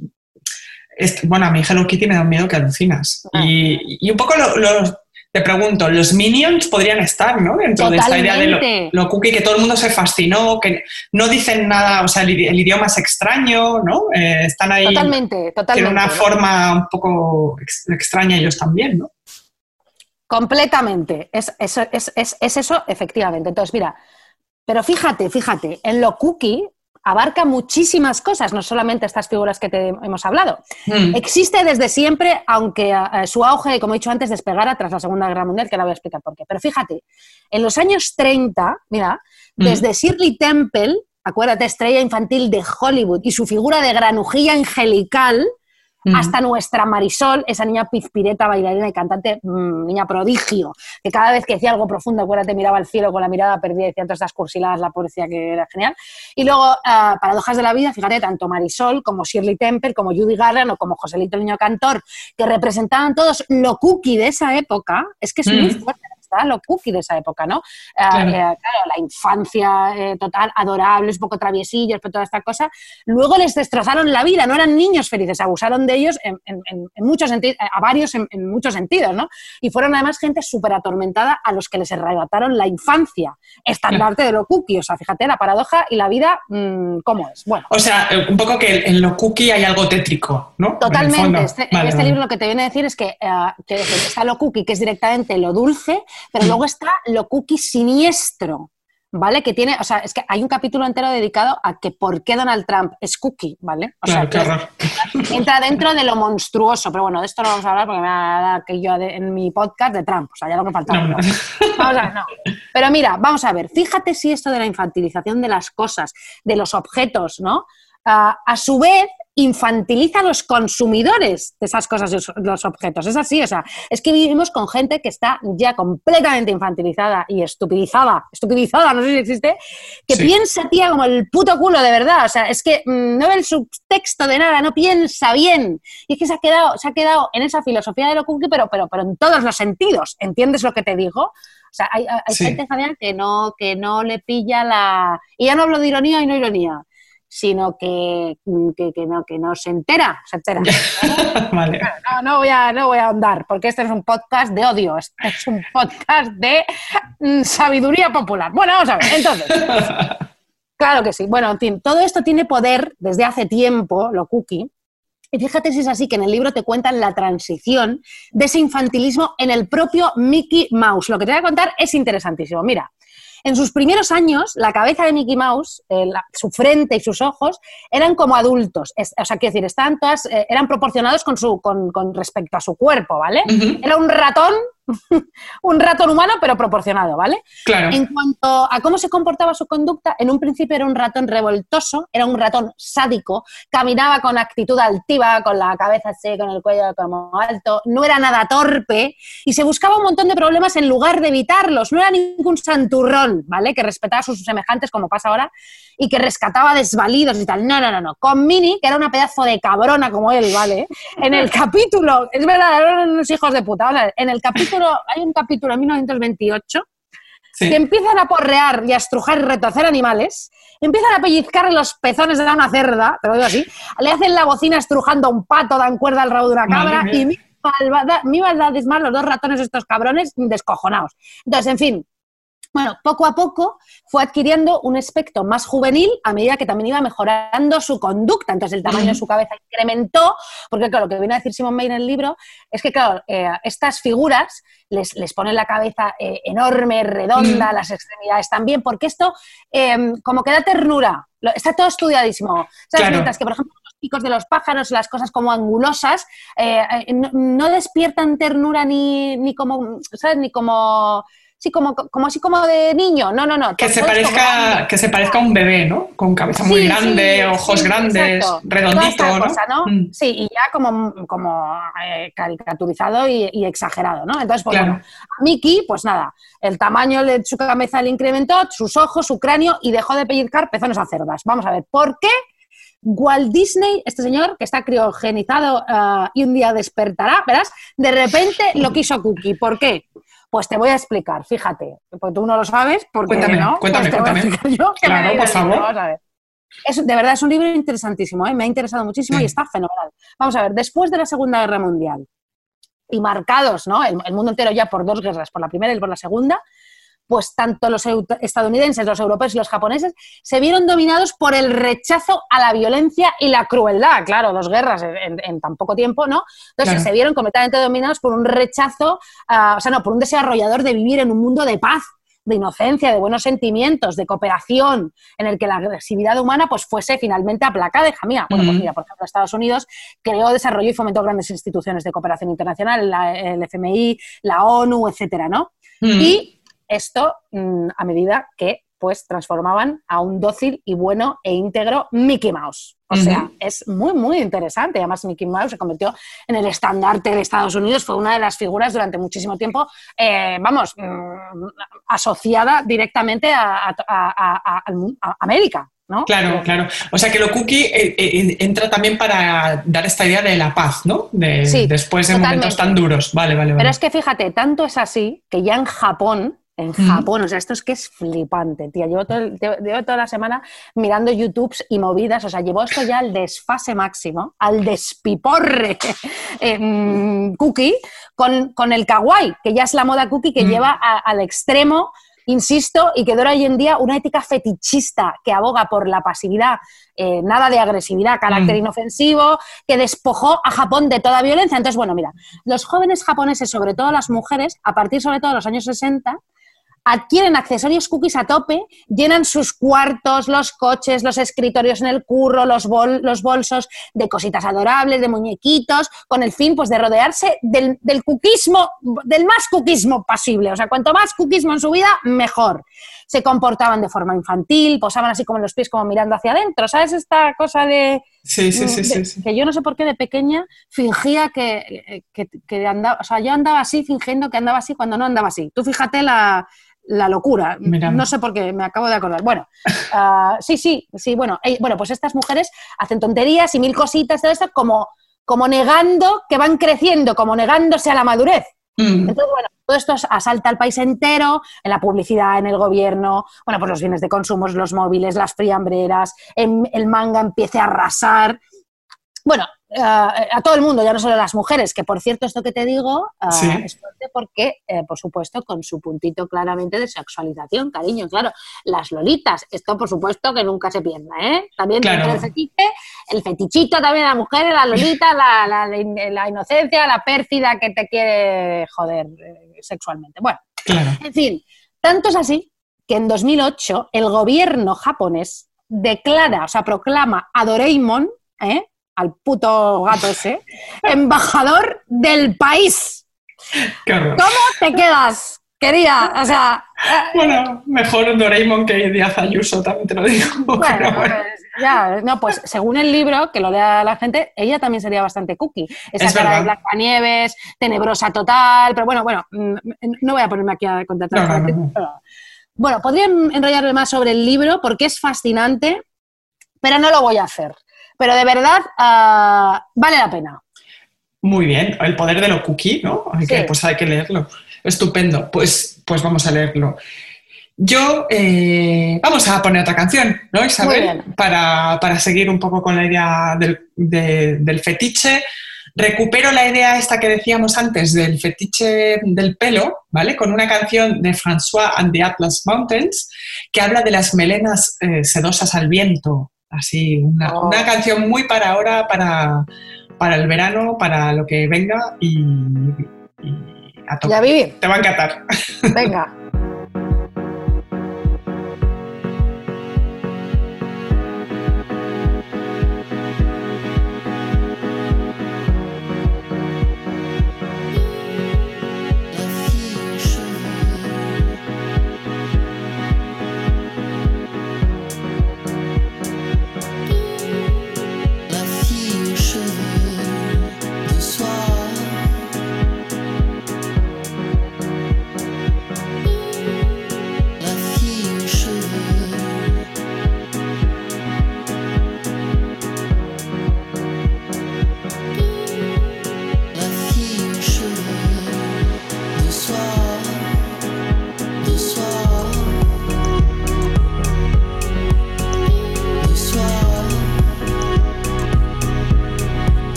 bueno, a mí Hello Kitty me da un miedo que alucinas. Ah. Y, y un poco lo- los. Te pregunto, los minions podrían estar, ¿no? Dentro de esta idea de lo, lo cookie, que todo el mundo se fascinó, que no dicen nada, o sea, el, idi- el idioma es extraño, ¿no? Eh, están ahí. Totalmente, totalmente. Tienen una ¿no? forma un poco ex- extraña ellos también, ¿no? Completamente. Es, es, es, es, es eso, efectivamente. Entonces, mira, pero fíjate, fíjate, en lo cookie abarca muchísimas cosas, no solamente estas figuras que te hemos hablado. Mm. Existe desde siempre, aunque eh, su auge, como he dicho antes, despegara tras la Segunda Guerra Mundial, que ahora voy a explicar por qué. Pero fíjate, en los años 30, mira, Mm. desde Shirley Temple, acuérdate, estrella infantil de Hollywood, y su figura de granujilla angelical, Mm. hasta nuestra Marisol, esa niña pizpireta, bailarina y cantante, mm, niña prodigio, que cada vez que decía algo profundo, acuérdate, miraba al cielo con la mirada perdida y decía todas estas cursiladas, la policía que era genial. Y luego, ah, paradojas de la vida, fíjate, tanto Marisol como Shirley Temple, como Judy Garland o como Joselito el Niño Cantor, que representaban todos lo cookie de esa época, es que es muy Mm. fuerte. ¿Verdad? Lo cookie de esa época, ¿no? Ah, Claro. eh, claro, la infancia eh, total, adorables, un poco traviesillos, pero toda esta cosa. Luego les destrozaron la vida, no eran niños felices, abusaron de ellos en, en- en- muchos sentidos, a varios en, en muchos sentidos, ¿no? Y fueron además gente súper atormentada a los que les arrebataron la infancia, estandarte de lo cookie, o sea, fíjate la paradoja y la vida, mm, ¿cómo es? Bueno. O sea, eh, un poco que en lo cookie hay algo tétrico, ¿no? Totalmente. Este, en Vale, este vale. libro lo que te viene a decir es que eh, decir, está lo cookie, que es directamente lo dulce, pero Mm. luego está lo cookie siniestro. ¿Vale? Que tiene, o sea, es que hay un capítulo entero dedicado a que por qué Donald Trump es cookie, ¿vale? O sea, entra dentro de lo monstruoso, pero bueno, de esto no vamos a hablar porque me va a dar que yo en mi podcast de Trump, o sea, ya lo que faltaba. No, no. Vamos a ver, no. Pero mira, vamos a ver, fíjate si esto de la infantilización de las cosas, de los objetos, ¿no? Ah, a su vez, infantiliza a los consumidores de esas cosas, los, objetos. Es así, o sea, es que vivimos con gente que está ya completamente infantilizada y estupidizada, estupidizada, no sé si existe, que Sí. piensa, tía, como el puto culo, de verdad. O sea, es que mm, no ve el subtexto de nada, no piensa bien. Y es que se ha quedado, se ha quedado en esa filosofía de lo cookie, pero, pero, pero en todos los sentidos. ¿Entiendes lo que te digo? O sea, hay, hay Sí. gente Javier, que no, que no le pilla la. Y ya no hablo de ironía y no ironía, sino que, que, que no, que no se entera, se entera. vale. No, no voy a, no voy a ahondar, porque este es un podcast de odio, este es un podcast de mm, sabiduría popular. Bueno, vamos a ver, entonces. Claro que sí. Bueno, en fin, todo esto tiene poder desde hace tiempo, lo cookie. Y fíjate si es así que en el libro te cuentan la transición de ese infantilismo en el propio Mickey Mouse. Lo que te voy a contar es interesantísimo. Mira, en sus primeros años, la cabeza de Mickey Mouse, eh, la- su frente y sus ojos eran como adultos. Es- o sea, quiero decir, estaban todas, eh, eran proporcionados con, su, con, con respecto a su cuerpo, ¿vale? Era un ratón, un ratón humano, pero proporcionado, ¿vale? Claro. En cuanto a cómo se comportaba su conducta, en un principio era un ratón revoltoso, era un ratón sádico, caminaba con actitud altiva, con la cabeza así, con el cuello como alto, no era nada torpe y se buscaba un montón de problemas en lugar de evitarlos. No era ningún santurrón, ¿vale? Que respetaba a sus semejantes, como pasa ahora, y que rescataba desvalidos y tal. No, no, no, no. Con Minnie, que era una pedazo de cabrona como él, ¿vale? En el capítulo, es verdad, eran unos hijos de puta. En el capítulo, hay un capítulo en 1928 Sí. que empiezan a porrear y a estrujar y animales, empiezan a pellizcar los pezones de una cerda, te lo digo así, le hacen la bocina estrujando a un pato, dan cuerda al rabo de una cabra y mi malvada, mi maldad es más los dos ratones estos cabrones descojonados. Entonces, en fin, bueno, poco a poco fue adquiriendo un aspecto más juvenil a medida que también iba mejorando su conducta. Entonces el tamaño de su cabeza incrementó, porque claro, lo que viene a decir Simon May en el libro es que, claro, eh, estas figuras les, les ponen la cabeza eh, enorme, redonda, Mm. las extremidades también, porque esto eh, como que da ternura. Está todo estudiadísimo. ¿Sabes? Claro. Mientras que, por ejemplo, los picos de los pájaros, las cosas como angulosas, eh, no, no despiertan ternura ni, ni como, ¿sabes? Ni como, sí, como, como así como de niño. No, no, no. Que se, parezca, que se parezca a un bebé, ¿no? Con cabeza muy grande, sí, ojos sí, grandes, exacto. Redondito, ¿no? cosa, ¿no? Mm, Sí, y ya como, como eh, caricaturizado y, y exagerado, ¿no? Entonces, pues Claro. bueno, a Mickey, pues nada, el tamaño de su cabeza le incrementó, sus ojos, su cráneo y dejó de pellizcar pezones a cerdas. Vamos a ver, ¿por qué Walt Disney, este señor que está criogenizado ah, y un día despertará, verás, de repente lo quiso Cookie? ¿Por qué? Pues te voy a explicar, fíjate, porque tú no lo sabes, porque Cuéntame, no, cuéntame, Pues cuéntame. yo, Claro, por favor. vamos a ver. Es, de verdad, es un libro interesantísimo, ¿eh? me ha interesado muchísimo y está fenomenal. Vamos a ver, después de la Segunda Guerra Mundial y marcados, ¿no? El, el mundo entero ya por dos guerras, por la primera y por la segunda, pues tanto los estadounidenses, los europeos y los japoneses se vieron dominados por el rechazo a la violencia y la crueldad. Claro, dos guerras en, tan poco tiempo, ¿no? Entonces Claro. se vieron completamente dominados por un rechazo, ah, o sea, no, por un deseo arrollador de vivir en un mundo de paz, de inocencia, de buenos sentimientos, de cooperación, en el que la agresividad humana pues fuese finalmente aplacada, hija mía. Bueno, pues mira, por ejemplo, Estados Unidos creó, desarrolló y fomentó grandes instituciones de cooperación internacional, la- el FMI, la ONU, etcétera, ¿no? Y esto mm, a medida que pues transformaban a un dócil y bueno e íntegro Mickey Mouse. O sea, es muy, muy interesante. Además, Mickey Mouse se convirtió en el estandarte de Estados Unidos, fue una de las figuras durante muchísimo tiempo, eh, vamos, mm, asociada directamente a, a- a- a- a América, ¿no? Claro, claro. O sea que lo cookie eh, eh, entra también para dar esta idea de la paz, ¿no? De, Sí, después de totalmente. momentos tan duros. Vale, vale, vale. Pero es que fíjate, tanto es así que ya en Japón, en. Japón, o sea, esto es que es flipante, tía. Llevo, todo el- llevo- toda la semana mirando YouTubes y movidas, o sea, llevo esto ya al desfase máximo, al despiporre eh, cookie, con, con el kawaii, que ya es la moda cookie que Mm. lleva a- al extremo, insisto, y que dura hoy en día una ética fetichista que aboga por la pasividad, eh, nada de agresividad, carácter Mm. inofensivo, que despojó a Japón de toda violencia. Entonces, bueno, mira, los jóvenes japoneses, sobre todo las mujeres, a partir sobre todo de los años 60, adquieren accesorios cookies a tope, llenan sus cuartos, los coches, los escritorios en el curro, los, bol- los bolsos de cositas adorables, de muñequitos, con el fin pues, de rodearse del, del cookismo, del más cookismo posible. O sea, cuanto más cookismo en su vida, mejor. Se comportaban de forma infantil, posaban así como en los pies, como mirando hacia adentro. ¿Sabes esta cosa de, Sí, sí, sí, de- sí. sí. que yo no sé por qué de pequeña fingía que, que- que andaba, o sea, yo andaba así fingiendo que andaba así cuando no andaba así. Tú fíjate la, la locura. No sé por qué, me acabo de acordar. Bueno, ah, sí, sí, sí, bueno, eh, bueno, pues estas mujeres hacen tonterías y mil cositas, todo esto, como, como negando que van creciendo, como negándose a la madurez. Mm. Entonces, bueno, todo esto asalta al país entero, en la publicidad, en el gobierno, bueno, pues los bienes de consumo, los móviles, las friambreras, em- el manga empiece a arrasar. Bueno, eh, a todo el mundo, ya no solo a las mujeres, que por cierto, esto que te digo Sí. es fuerte porque, eh, por supuesto, con su puntito claramente de sexualización, cariño, claro. Las lolitas, esto por supuesto que nunca se pierda, ¿eh? También Claro. del fetiche, el fetichito también de la mujer, la lolita, la, la- la inocencia, la pérfida que te quiere joder eh, sexualmente. Bueno, Claro. en fin, tanto es así que en 2008 el gobierno japonés declara, o sea, proclama a Doraemon, ¿eh? Al puto gato ese, embajador del país. ¿Cómo te quedas, querida? O sea, eh, Bueno, mejor Doraemon que Díaz Ayuso, también te lo digo. bueno, bueno. pues, ya, no, pues según el libro, que lo lea la gente, ella también sería bastante cookie. Esa Es cara de verdad. Blancanieves, tenebrosa total, pero bueno, bueno, mm, no voy a ponerme aquí a contar No, no, no, Bueno, podría enrollarme más sobre el libro porque es fascinante, pero no lo voy a hacer. Pero de verdad, ah, vale la pena. Muy bien, el poder de lo cookie, ¿no? Hay que, Sí. pues hay que leerlo. Estupendo, pues, pues vamos a leerlo. Yo, eh, vamos a poner otra canción, ¿no, Isabel? Para, para seguir un poco con la idea del, de- del fetiche. Recupero la idea esta que decíamos antes del fetiche del pelo, ¿vale? Con una canción de François and the Atlas Mountains que habla de las melenas eh, sedosas al viento. Así, una, Oh. una canción muy para ahora, para, para el verano, para lo que venga y, y a tope. Ya vivir. Te va a encantar. Venga.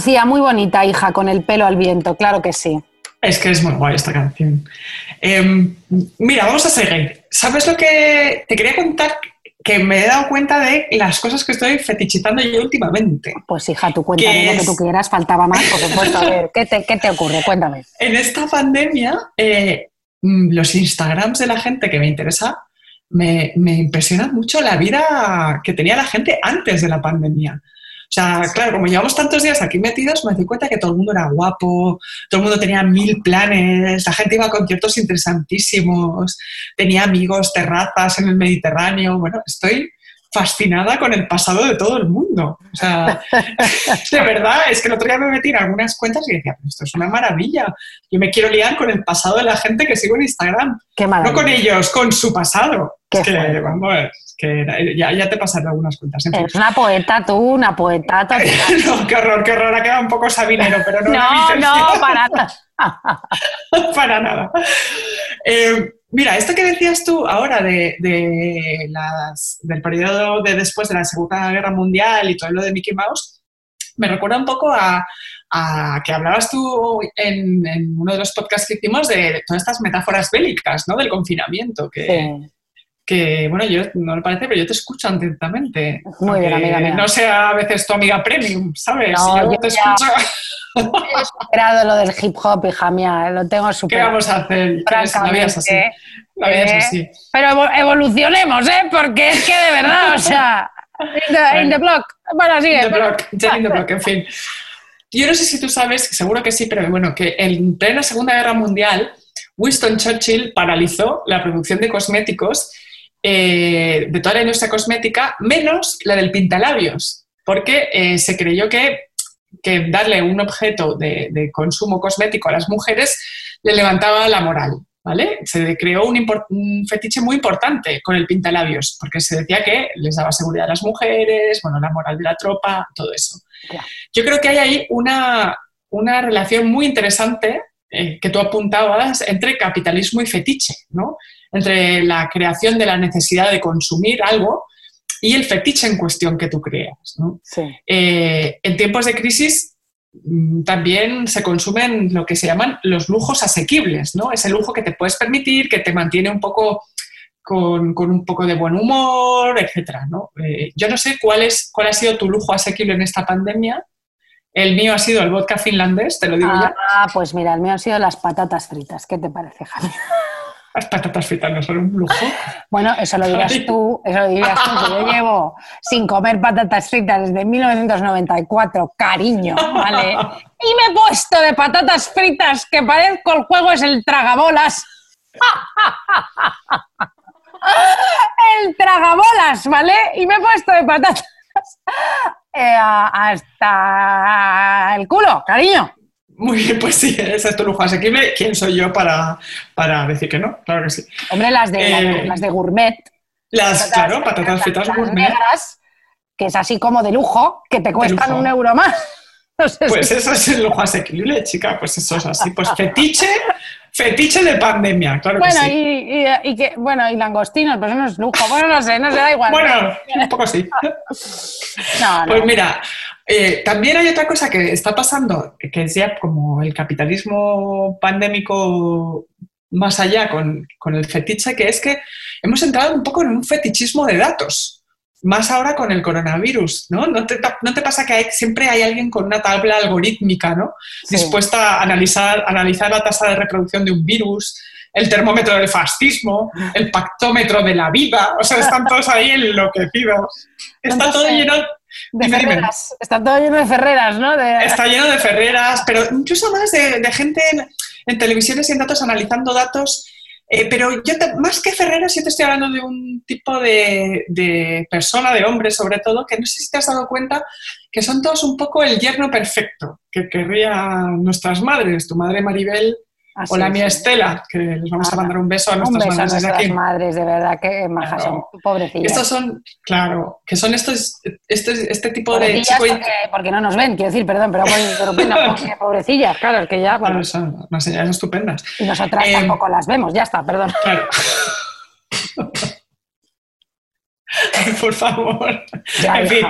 Lucía, muy bonita, hija, con el pelo al viento, claro que sí. Es que es muy guay esta canción. Em, mira, vamos a seguir. ¿Sabes lo que te quería contar? Que me he dado cuenta de las cosas que estoy fetichizando yo últimamente. Pues hija, tú cuéntame ¿Qué lo que tú quieras, faltaba más, por supuesto. A ver, ¿qué te, qué te ocurre? Cuéntame. En esta pandemia, eh, mm, los Instagrams de la gente que me interesa me, me impresiona mucho la vida que tenía la gente antes de la pandemia. O sea, claro, como llevamos tantos días aquí metidos, me doy cuenta que todo el mundo era guapo, todo el mundo tenía mil planes, la gente iba a conciertos interesantísimos, tenía amigos, terrazas en el Mediterráneo. Bueno, estoy fascinada con el pasado de todo el mundo. O sea, de verdad, es que el otro día me metí en algunas cuentas y decía, "Pero esto es una maravilla. Yo me quiero liar con el pasado de la gente que sigo en Instagram. Qué No con ellos, con su pasado. Qué Es que, fuerte. vamos, es que ya, ya te pasaré algunas cuentas. En fin. Eres una poeta tú, una poeta no, qué horror, qué horror. Ha quedado un poco sabinero, pero no, No, no, para nada. para nada. Eh, mira, esto que decías tú ahora de, de las, del periodo de después de la Segunda Guerra Mundial y todo lo de Mickey Mouse, me recuerda un poco a, a que hablabas tú en, en uno de los podcasts que hicimos de todas estas metáforas bélicas, ¿no? Del confinamiento, que, Sí. Que, bueno, yo no me parece, pero yo te escucho atentamente. Muy bien, amiga mía. No sea a veces tu amiga premium, ¿sabes? No, yo yo te ya- escucho. He superado lo del hip hop, hija mía, lo tengo ¿Qué superado. vamos a hacer? La vida es así. La vida es Eh, así. Pero evo- evolucionemos, ¿eh? Porque es que de verdad, o sea, in the, in the block. Bueno, sigue. The pero- Block, Jenny the Block, en fin. Yo no sé si tú sabes, seguro que sí, pero bueno, que en plena Segunda Guerra Mundial, Winston Churchill paralizó la producción de cosméticos eh, de toda la industria cosmética, menos la del pintalabios, porque eh, se creyó que, que darle un objeto de, de consumo cosmético a las mujeres le levantaba la moral. ¿Vale? Se creó un, un fetiche muy importante con el pintalabios, porque se decía que les daba seguridad a las mujeres, bueno, la moral de la tropa, todo eso. Claro. Yo creo que hay ahí una, una relación muy interesante eh, que tú apuntabas entre capitalismo y fetiche, ¿no? Entre la creación de la necesidad de consumir algo y el fetiche en cuestión que tú creas, ¿no? Sí. Eh, en tiempos de crisis mm, también se consumen lo que se llaman los lujos asequibles, ¿no? Ese lujo que te puedes permitir, que te mantiene un poco con, con un poco de buen humor, etcétera, ¿no? Eh, yo no sé cuál, es, cuál ha sido tu lujo asequible en esta pandemia. El mío ha sido el vodka finlandés, te lo digo ya. Ah, pues mira, el mío han sido las patatas fritas. ¿Qué te parece, Javi? Las patatas fritas no son un lujo. Bueno, eso lo dirás tú, eso lo dirías tú, que yo llevo sin comer patatas fritas desde 1994, cariño, ¿vale? Y me he puesto de patatas fritas que parezco el juego es el tragabolas. El tragabolas, ¿vale? Y me he puesto de patatas eh, hasta el culo, cariño. Muy bien, pues sí, ese es tu lujo asequible. ¿Quién soy yo para, para decir que no? Claro que sí. Hombre, las de, las de- Eh, las de gourmet, Las, claro, patatas fritas las gourmet. negras, que es así como de lujo, que te cuestan un euro más. No sé Pues si- eso es el lujo asequible, chica. Pues eso es así. Pues fetiche, Fetiche de pandemia, claro Bueno, que sí. y, y- y que, bueno, y langostinos, pues no es lujo. Bueno, no sé, no sé, da igual. Bueno, un poco sí. no, no. Pues mira, eh, también hay otra cosa que está pasando, que es ya como el capitalismo pandémico más allá con, con el fetiche, que es que hemos entrado un poco en un fetichismo de datos. Más ahora con el coronavirus, ¿no? ¿No te, no te pasa que hay- siempre hay alguien con una tabla algorítmica, ¿no? Sí. Dispuesta a analizar, analizar la tasa de reproducción de un virus, el termómetro del fascismo, el pactómetro de la vida, o sea, están todos ahí enloquecidos. Está Entonces, todo lleno de dime, dime. ferreras. Está todo lleno de ferreras, ¿no? De- Está lleno de ferreras, pero incluso más de, de gente en, en televisiones y en datos analizando datos. Eh, pero yo, te- más que ferreras, yo te estoy hablando de un tipo de, de persona, de hombre sobre todo, que no sé si te has dado cuenta que son todos un poco el yerno perfecto que querrían nuestras madres, tu madre Maribel Así o la es. mía Estela, que les vamos a mandar un beso a nuestras beso a madres desde nuestras aquí. madres, de verdad, que majas Claro. son, pobrecillas. Estos son, claro, que son estos, estos este tipo de Pobrecillas chico porque, porque no nos ven, quiero decir, perdón, pero, bueno, pero bueno, porque pobrecillas, claro, es que ya, bueno, Bueno, son unas señales estupendas. y nosotras eh, tampoco las vemos, ya está, perdón. Claro. Ay, por favor. Ya, en fin,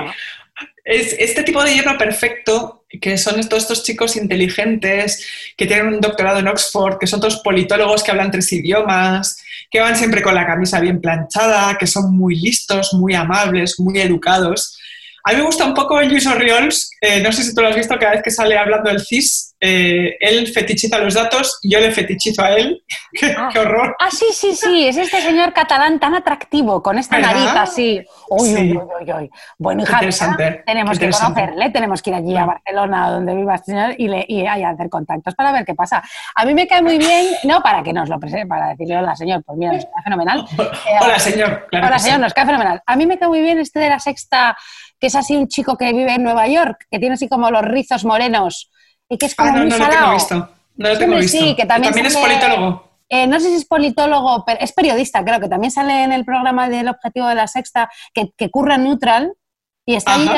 es este tipo de hierro perfecto, que son todos estos chicos inteligentes, que tienen un doctorado en Oxford, que son todos politólogos que hablan tres idiomas, que van siempre con la camisa bien planchada, que son muy listos, muy amables, muy educados. A mí me gusta un poco Luis Orriols, eh, no sé si tú lo has visto cada vez que sale hablando del CIS, eh, él fetichiza los datos, yo le fetichizo a él. qué, Ah. qué horror. Ah, sí, sí, sí, es este señor catalán tan atractivo, con esta ¿Verdad? nariz así. Uy, Sí. uy, uy, uy, uy. Bueno, hija, tenemos que conocerle, tenemos que ir allí a Barcelona, donde viva este señor, y, le, y hacer contactos para ver qué pasa. A mí me cae muy bien, no para que nos lo presente, para decirle hola, señor, pues mira, nos cae fenomenal. Eh, Hola, señor. Claro Hola, sí. señor, nos cae fenomenal. A mí me cae muy bien este de la sexta, que es así un chico que vive en Nueva York, que tiene así como los rizos morenos y que es como Ah, no, muy no lo tengo salado. visto. No lo tengo visto. sí, que también es sale- politólogo. Eh, no sé si es politólogo, pero es periodista, creo que también sale en el programa del Objetivo de la Sexta, que, que curra neutral. Y está ahí.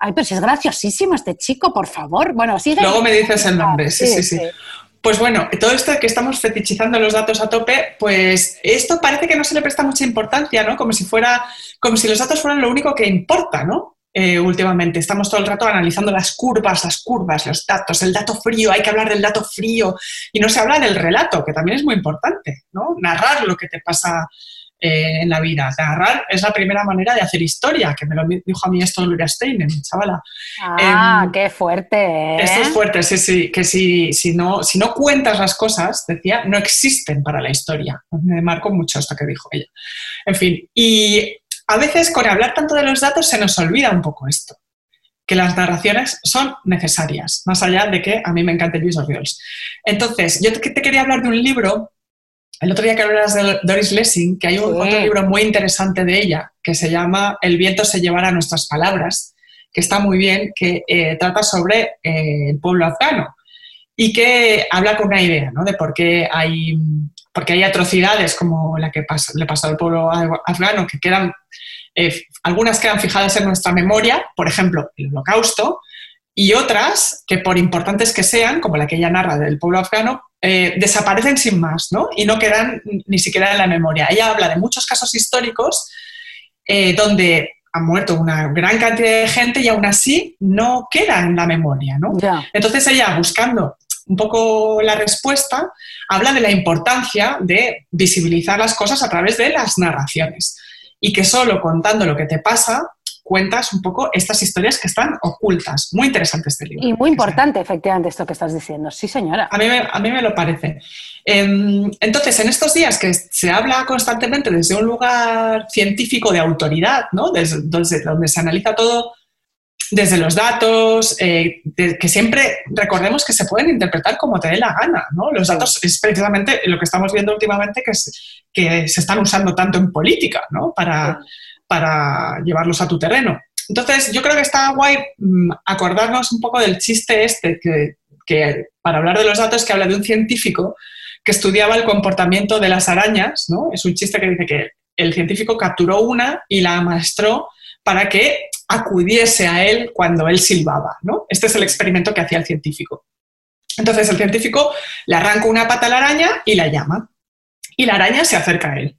Ay, pero si es graciosísimo este chico, por favor. Bueno, sigue. Luego me dices el nombre. Sí, sí, sí. sí. Pues bueno, todo esto de que estamos fetichizando los datos a tope, pues esto parece que no se le presta mucha importancia, ¿no? Como si fuera, como si los datos fueran lo único que importa, ¿no? Eh, últimamente estamos todo el rato analizando las curvas, las curvas, los datos, el dato frío, hay que hablar del dato frío y no se habla del relato, que también es muy importante, ¿no? Narrar lo que te pasa eh, en la vida. Narrar es la primera manera de hacer historia, que me lo dijo a mí esto Gloria Steinem, chavala. Ah, Em, qué fuerte. ¿eh? Esto es fuerte, sí, sí, que si, si, no, si no cuentas las cosas, decía, no existen para la historia. Me marcó mucho esto que dijo ella. En fin, y a veces con hablar tanto de los datos se nos olvida un poco esto, que las narraciones son necesarias, más allá de que a mí me encanta Luis Oriols. Entonces, yo te, te quería hablar de un libro, el otro día que hablas de Doris Lessing, que hay un, Sí. otro libro muy interesante de ella, que se llama El viento se llevará nuestras palabras, que está muy bien, que eh, trata sobre eh, el pueblo afgano y que habla con una idea ¿no? de por qué hay, porque hay atrocidades como la que pas- le pasó al pueblo af- afgano, que quedan, eh, algunas quedan fijadas en nuestra memoria, por ejemplo, el holocausto, y otras que por importantes que sean, como la que ella narra del pueblo afgano, eh, desaparecen sin más ¿no? y no quedan ni siquiera en la memoria. Ella habla de muchos casos históricos eh, donde ha muerto una gran cantidad de gente y aún así no queda en la memoria. ¿no? Entonces ella, buscando un poco la respuesta, habla de la importancia de visibilizar las cosas a través de las narraciones y que solo contando lo que te pasa cuentas un poco estas historias que están ocultas. Muy interesante este libro. Y muy sea- importante, efectivamente, esto que estás diciendo. Sí, señora. a mí, me, a mí me lo parece. Em, entonces, en estos días que se habla constantemente desde un lugar científico de autoridad, ¿no? desde, desde donde se analiza todo desde los datos, eh, de- que siempre recordemos que se pueden interpretar como te dé la gana. ¿no? Los datos es precisamente lo que estamos viendo últimamente que, es- que se están usando tanto en política ¿no? para, para llevarlos a tu terreno. Entonces, yo creo que está guay mm, acordarnos un poco del chiste este, que, que para hablar de los datos, que habla de un científico que estudiaba el comportamiento de las arañas, ¿no? Es un chiste que dice que el científico capturó una y la amaestró para que acudiese a él cuando él silbaba, ¿no? Este es el experimento que hacía el científico. Entonces el científico le arranca una pata a la araña y la llama. Y la araña se acerca a él.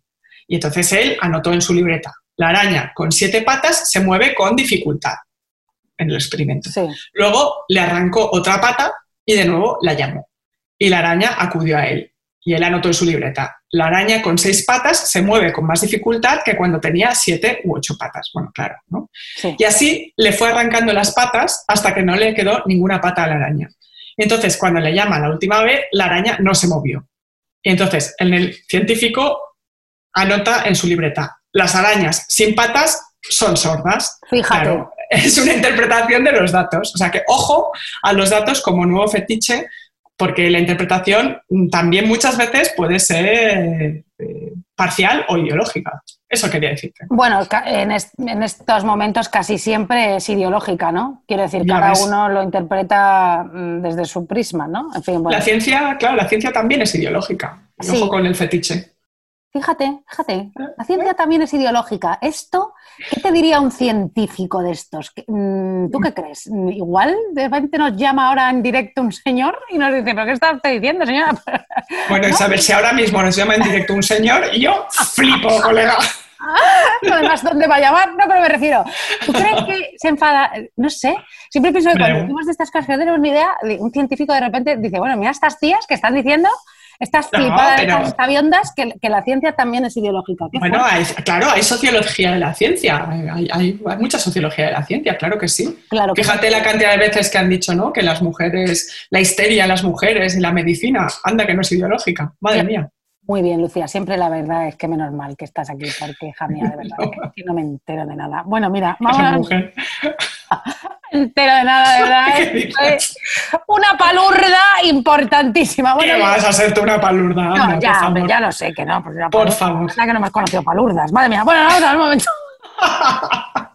Y entonces él anotó en su libreta, la araña con siete patas se mueve con dificultad en el experimento. Sí. Luego le arrancó otra pata y de nuevo la llamó. Y la araña acudió a él. Y él anotó en su libreta, la araña con seis patas se mueve con más dificultad que cuando tenía siete u ocho patas. Bueno, claro, ¿no? Sí. Y así le fue arrancando las patas hasta que no le quedó ninguna pata a la araña. Entonces, cuando le llama la última vez, la araña no se movió. Y entonces, en el científico anota en su libreta, las arañas sin patas son sordas. Fíjate. Claro, es una interpretación de los datos. O sea que ojo a los datos como nuevo fetiche, porque la interpretación también muchas veces puede ser eh, parcial o ideológica. Eso quería decirte. Bueno, en, est- en estos momentos casi siempre es ideológica, ¿no? Quiero decir, Ya cada ves. uno lo interpreta mm, desde su prisma, ¿no? En fin, bueno. La ciencia, claro, la ciencia también es ideológica. Sí. Ojo con el fetiche. Fíjate, fíjate, la ciencia también es ideológica. Esto, ¿qué te diría un científico de estos? ¿Qué- mm, ¿Tú qué crees? Mm, Igual de repente nos llama ahora en directo un señor y nos dice, ¿pero qué está usted diciendo, señora? Bueno, Isabel, si ahora mismo nos llama en directo un señor, y yo flipo, colega. Además, ¿dónde va a llamar? No, pero me refiero. ¿Tú crees que se enfada? No sé. Siempre pienso que cuando decimos de estas cosas que no tenemos ni idea, un científico de repente dice, bueno, mira estas tías que están diciendo, estas No, flipadas, pero- estas sabiondas, que, que la ciencia también es ideológica. Bueno, hay- claro, hay sociología de la ciencia. Hay, hay- hay mucha sociología de la ciencia, claro que sí. Claro que Fíjate sí. la cantidad de veces que han dicho, ¿no? Que las mujeres, la histeria en las mujeres y la medicina, anda que no es ideológica. Madre mía. Muy bien, Lucía. Siempre la verdad es que menos mal que estás aquí, porque, hija mía, de verdad, que, que no me entero de nada. Bueno, mira, vamos a. entero de nada, de verdad. Una palurda importantísima. Bueno, ¿Qué vas a tú una palurda? No, Anda, ya, por hombre, favor. ya lo sé que no. Por favor. es que no me has conocido palurdas. Madre mía. Bueno, vamos al momento.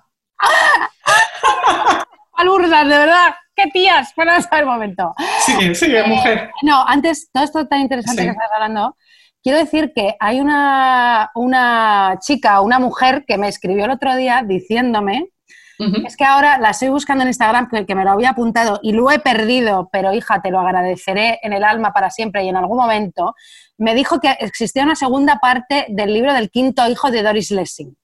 palurdas, de verdad. ¿Qué tías? Bueno, vamos al momento. Sigue, sigue, mujer. No, antes, todo esto tan interesante Sí. que estás hablando, quiero decir que hay una, una chica, una mujer que me escribió el otro día diciéndome Es que ahora la estoy buscando en Instagram, que, que me lo había apuntado y lo he perdido, pero hija, te lo agradeceré en el alma para siempre y en algún momento. Me dijo que existía una segunda parte del libro del quinto hijo de Doris Lessing,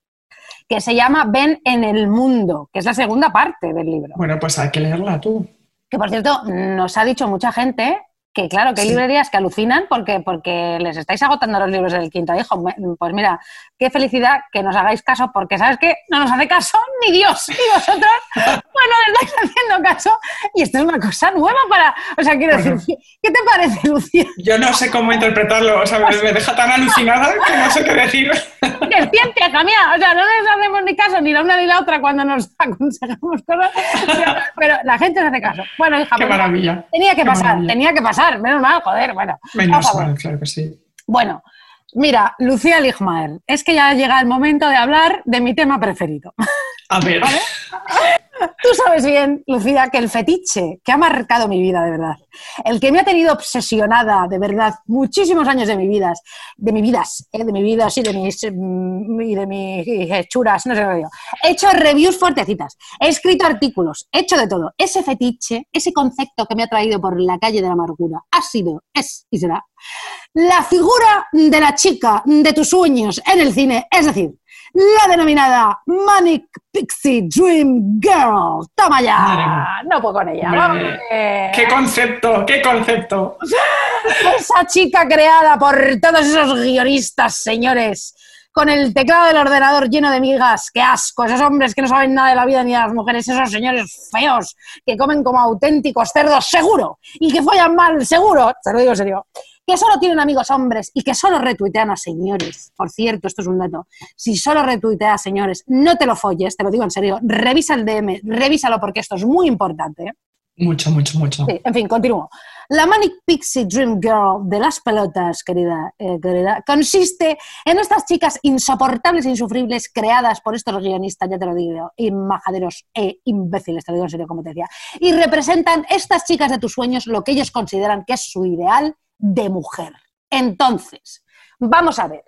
que se llama Ven en el mundo, que es la segunda parte del libro. Bueno, pues hay que leerla tú. Que por cierto, nos ha dicho mucha gente que claro, que hay Sí. librerías que alucinan porque, porque les estáis agotando los libros del quinto hijo. Pues mira, qué felicidad que nos hagáis caso, porque ¿sabes qué? No nos hace caso ni Dios, ni vosotros, pues no le estáis haciendo caso. Y esto es una cosa nueva para... O sea, quiero Bueno. decir, ¿qué te parece, Lucía? Yo no sé cómo interpretarlo, o sea, me, me deja tan alucinada que no sé qué decir. Que es ciencia, hija mía. O sea, no les hacemos ni caso ni la una ni la otra cuando nos aconsejamos cosas, pero, pero la gente no hace caso. Bueno, hija, Qué pues, maravilla. tenía que Qué pasar, maravilla. tenía que pasar, menos mal, joder, bueno. Menos mal, claro que sí. Bueno, mira, Lucía Ligmaer, es que ya llega el momento de hablar de mi tema preferido. A ver, Tú sabes bien, Lucía, que el fetiche que ha marcado mi vida de verdad, el que me ha tenido obsesionada de verdad muchísimos años de mi vida, de mi vidas, ¿eh? de mi vida, sí, de mis mm, y de mis hechuras, no sé qué digo. He hecho reviews fuertecitas, he escrito artículos, he hecho de todo. Ese fetiche, ese concepto que me ha traído por la calle de la amargura, ha sido, es y será la figura de la chica de tus sueños en el cine, es decir, la denominada Manic Pixie Dream Girl. Toma ya, no puedo con ella. Vamos. qué concepto, qué concepto. Esa chica creada por todos esos guionistas, señores, con el teclado del ordenador lleno de migas, qué asco, esos hombres que no saben nada de la vida ni de las mujeres, esos señores feos que comen como auténticos cerdos, seguro, y que follan mal, seguro, te lo digo en serio, que solo tienen amigos hombres y que solo retuitean a señores. Por cierto, esto es un dato. Si solo retuiteas a señores, no te lo folles, te lo digo en serio, revisa el DM, revísalo porque esto es muy importante. Mucho, mucho, mucho. Sí, en fin, continúo. La Manic Pixie Dream Girl de las pelotas, querida, eh, querida, consiste en estas chicas insoportables e insufribles creadas por estos guionistas, ya te lo digo, y majaderos e imbéciles, te lo digo en serio, como te decía, y representan estas chicas de tus sueños lo que ellos consideran que es su ideal de mujer. Entonces, vamos a ver.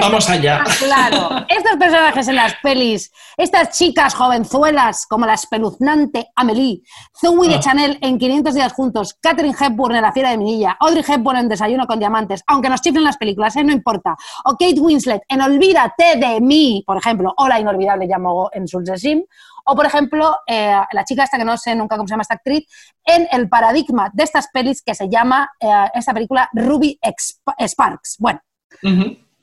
Vamos allá. Claro, estos personajes en las pelis, estas chicas jovenzuelas como la espeluznante Amelie, Zoe de Ah. Chanel en 500 días juntos, Catherine Hepburn en La fiera de Minilla, Audrey Hepburn en Desayuno con diamantes, aunque nos chiflen las películas, ¿eh? no importa, o Kate Winslet en Olvídate de mí, por ejemplo, o la inolvidable Yamogo en Sulzesim, o por ejemplo, eh, la chica esta que no sé nunca cómo se llama esta actriz, en el paradigma de estas pelis que se llama eh, esta película Ruby Exp- Sparks. Bueno.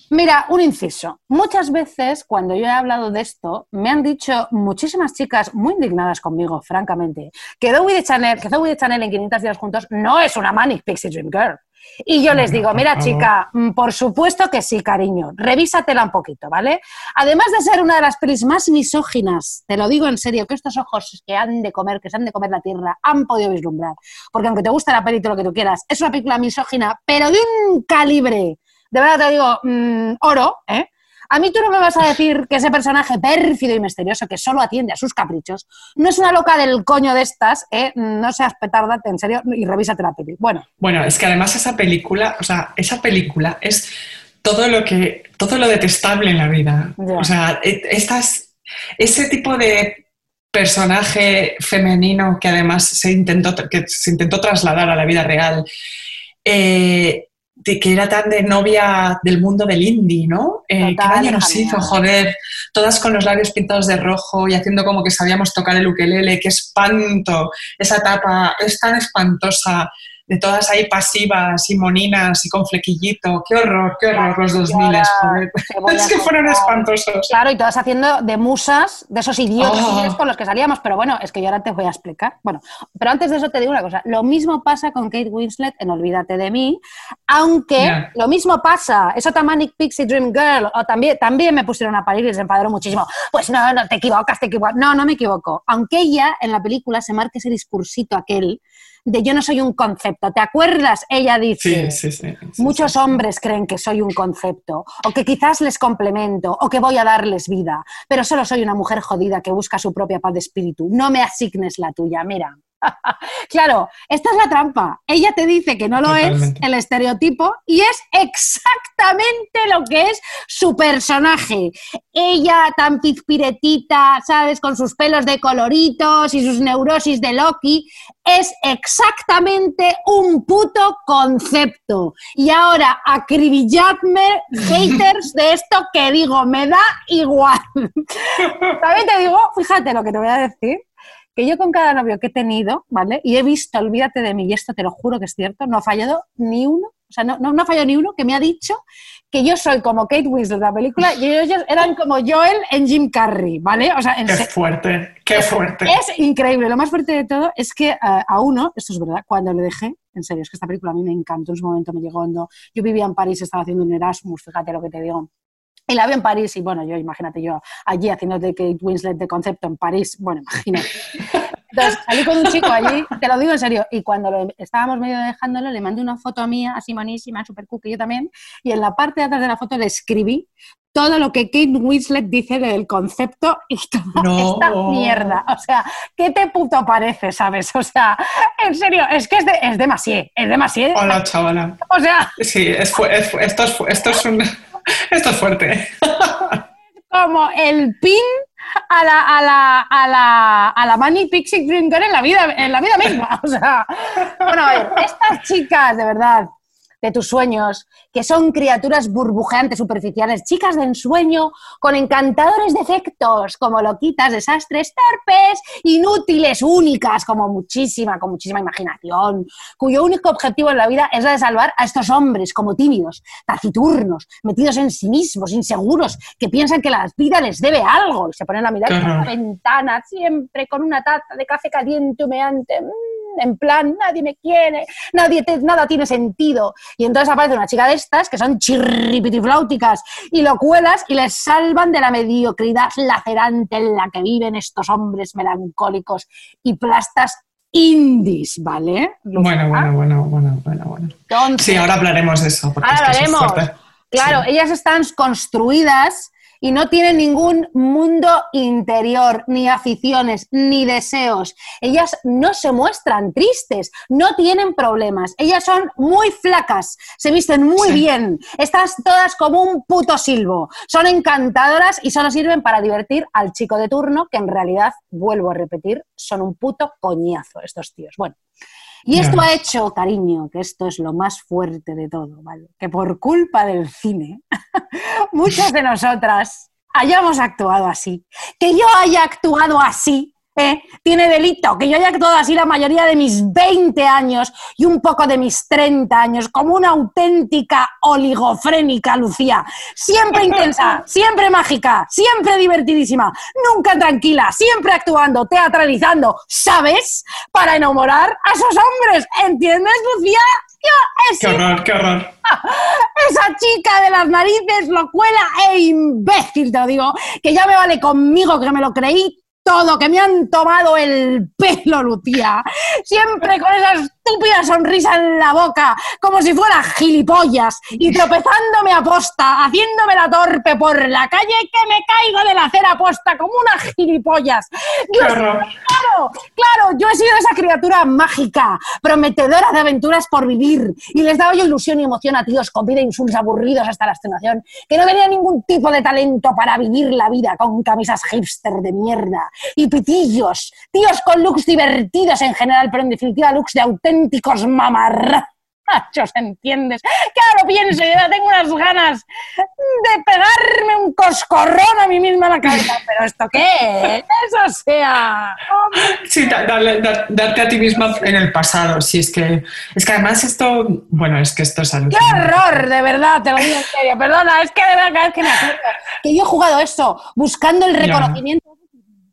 Mira, un inciso. Muchas veces cuando yo he hablado de esto, me han dicho muchísimas chicas muy indignadas conmigo, francamente, que Zoe de Chanel, que Zoe de Chanel en 500 días juntos no es una Manic Pixie Dream Girl. Y yo les digo, mira chica, mm, por supuesto que sí, cariño, revísatela un poquito, ¿vale? Además de ser una de las pelis más misóginas, te lo digo en serio, que estos ojos que han de comer, que se han de comer la tierra, han podido vislumbrar. Porque aunque te gusta la peli todo lo que tú quieras, es una película misógina, pero de un calibre de verdad te digo, mm, oro, ¿eh? A mí tú no me vas a decir que ese personaje pérfido y misterioso que solo atiende a sus caprichos no es una loca del coño de estas, ¿eh? No seas petarda, en serio, y revísate la peli. Bueno, Bueno, es que además esa película, o sea, esa película es todo lo que, todo lo detestable en la vida. O sea, e- estas, ese tipo de personaje femenino que además se intentó, que se intentó trasladar a la vida real, eh, de que era tan de novia del mundo del indie, ¿no? Eh, ¿Qué daño nos hizo, joder? Todas con los labios pintados de rojo y haciendo como que sabíamos tocar el ukelele, qué espanto, esa etapa es tan espantosa, de todas ahí pasivas y moninas y con flequillito, qué horror, qué horror los 2000, ahora joder. Es que fueron espantosos. Claro, y todas haciendo de musas de esos idiotas Oh. con los que salíamos, pero bueno, es que yo ahora te voy a explicar. Bueno, pero antes de eso te digo una cosa, lo mismo pasa con Kate Winslet en Olvídate de mí, aunque lo mismo pasa, es otra Manic Pixie Dream Girl, o también, también me pusieron a parir y se enfadaron muchísimo. Pues no, no, te equivocas, te equivocas. No, no me equivoco. Aunque ella en la película se marque ese discursito aquel de yo no soy un concepto. ¿Te acuerdas? Ella dice... Sí, sí, sí. Muchos hombres creen que soy un concepto, o que quizás les complemento, o que voy a darles vida, pero solo soy una mujer jodida que busca su propia paz de espíritu. No me asignes la tuya, mira. claro, esta es la trampa. Ella te dice que no lo es, el estereotipo, y es exactamente lo que es su personaje. Ella tan pizpiretita, ¿sabes? Con sus pelos de coloritos y sus neurosis de Loki, es exactamente un puto concepto. Y ahora acribilladme, haters, de esto que digo, me da igual. También te digo, fíjate lo que te voy a decir, que yo con cada novio que he tenido, ¿vale? Y he visto, olvídate de mí, y esto te lo juro que es cierto, no ha fallado ni uno, o sea, no, no, no ha fallado ni uno que me ha dicho que yo soy como Kate Winslet de la película y ellos eran como Joel en Jim Carrey, ¿vale? O sea, en Qué fuerte, qué fuerte. Es increíble. Lo más fuerte de todo es que eh, a uno, esto es verdad, cuando le dejé, en serio, es que esta película a mí me encantó, en su momento me llegó cuando yo vivía en París, estaba haciendo un Erasmus, fíjate lo que te digo. Y la vi en París y bueno, yo imagínate yo allí haciendo de Kate Winslet de concepto en París, bueno, imagínate. Entonces salí con un chico allí, te lo digo en serio, y cuando lo- estábamos medio dejándolo, le mandé una foto mía, así monísima, super cookie, yo también, y en la parte de atrás de la foto le escribí todo lo que Kate Winslet dice del concepto y toda No. esta mierda. O sea, ¿qué te puto parece, sabes? O sea, en serio, es que es, de, es demasiado, es demasiado. Hola, chavala. O sea, Sí, es es esto, es, esto, es un, esto es fuerte. como el pin a la, a la, a la, a la Manny Pixie Dream en la vida, en la vida misma. O sea, bueno, a ver, estas chicas, de verdad, de tus sueños, que son criaturas burbujeantes, superficiales, chicas de ensueño, con encantadores defectos, como loquitas, desastres, torpes, inútiles, únicas, como muchísima, con muchísima imaginación, cuyo único objetivo en la vida es la de salvar a estos hombres como tímidos, taciturnos, metidos en sí mismos, inseguros, que piensan que la vida les debe algo y se ponen a mirar por la ventana siempre con una taza de café caliente humeante, mm, en plan, nadie me quiere, nadie te- nada tiene sentido. Y entonces aparece una chica de estas que son chirripitifláuticas y locuelas y les salvan de la mediocridad lacerante en la que viven estos hombres melancólicos y plastas indies, ¿vale? Bueno, bueno, bueno, bueno, bueno, bueno. Entonces, Sí, ahora hablaremos de eso. Ahora es que eso es hablaremos. Claro, Sí. ellas están construidas y no tienen ningún mundo interior, ni aficiones, ni deseos. Ellas no se muestran tristes, no tienen problemas. Ellas son muy flacas, se visten muy Sí. bien, están todas como un puto silbo. Son encantadoras y solo sirven para divertir al chico de turno, que en realidad, vuelvo a repetir, son un puto coñazo estos tíos. Bueno. Y esto ha hecho, cariño, que esto es lo más fuerte de todo, ¿vale? Que por culpa del cine, muchas de nosotras hayamos actuado así. Que yo haya actuado así. Tiene delito. Que yo haya actuado así la mayoría de mis 20 años y un poco de mis 30 años, como una auténtica oligofrénica, Lucía. Siempre intensa, siempre mágica, siempre divertidísima, nunca tranquila, siempre actuando, teatralizando, ¿sabes? Para enamorar a esos hombres. ¿Entiendes, Lucía? Yo he Qué horror, qué horror. esa chica de las narices, locuela e imbécil, te lo digo, que ya me vale conmigo, que me lo creí todo, que me han tomado el pelo, Lucía. Siempre con esa estúpida sonrisa en la boca, como si fuera gilipollas, y tropezándome a posta, haciéndome la torpe por la calle, que me caigo de la acera a posta como una gilipollas. Yo. Claro, yo he sido esa criatura mágica, prometedora de aventuras por vivir, y les daba yo ilusión y emoción a tíos con vida insultos aburridos hasta la extenuación, que no tenían ningún tipo de talento para vivir la vida con camisas hipster de mierda y pitillos, tíos con looks divertidos en general, pero en definitiva looks de auténticos mamarrachos, ¿entiendes? Claro, pienso, yo tengo unas ganas de pegarme un coscorrón a mí misma en la cabeza, pero ¿esto qué es? Eso sea... Sí, darle- dar- darte a ti misma en el pasado. Sí, es que, es que además esto, bueno, es que esto es ¡Qué alucinante. horror! De verdad, te lo digo en serio. Perdona, es que de verdad que me acuerdo que yo he jugado esto buscando el Ya. reconocimiento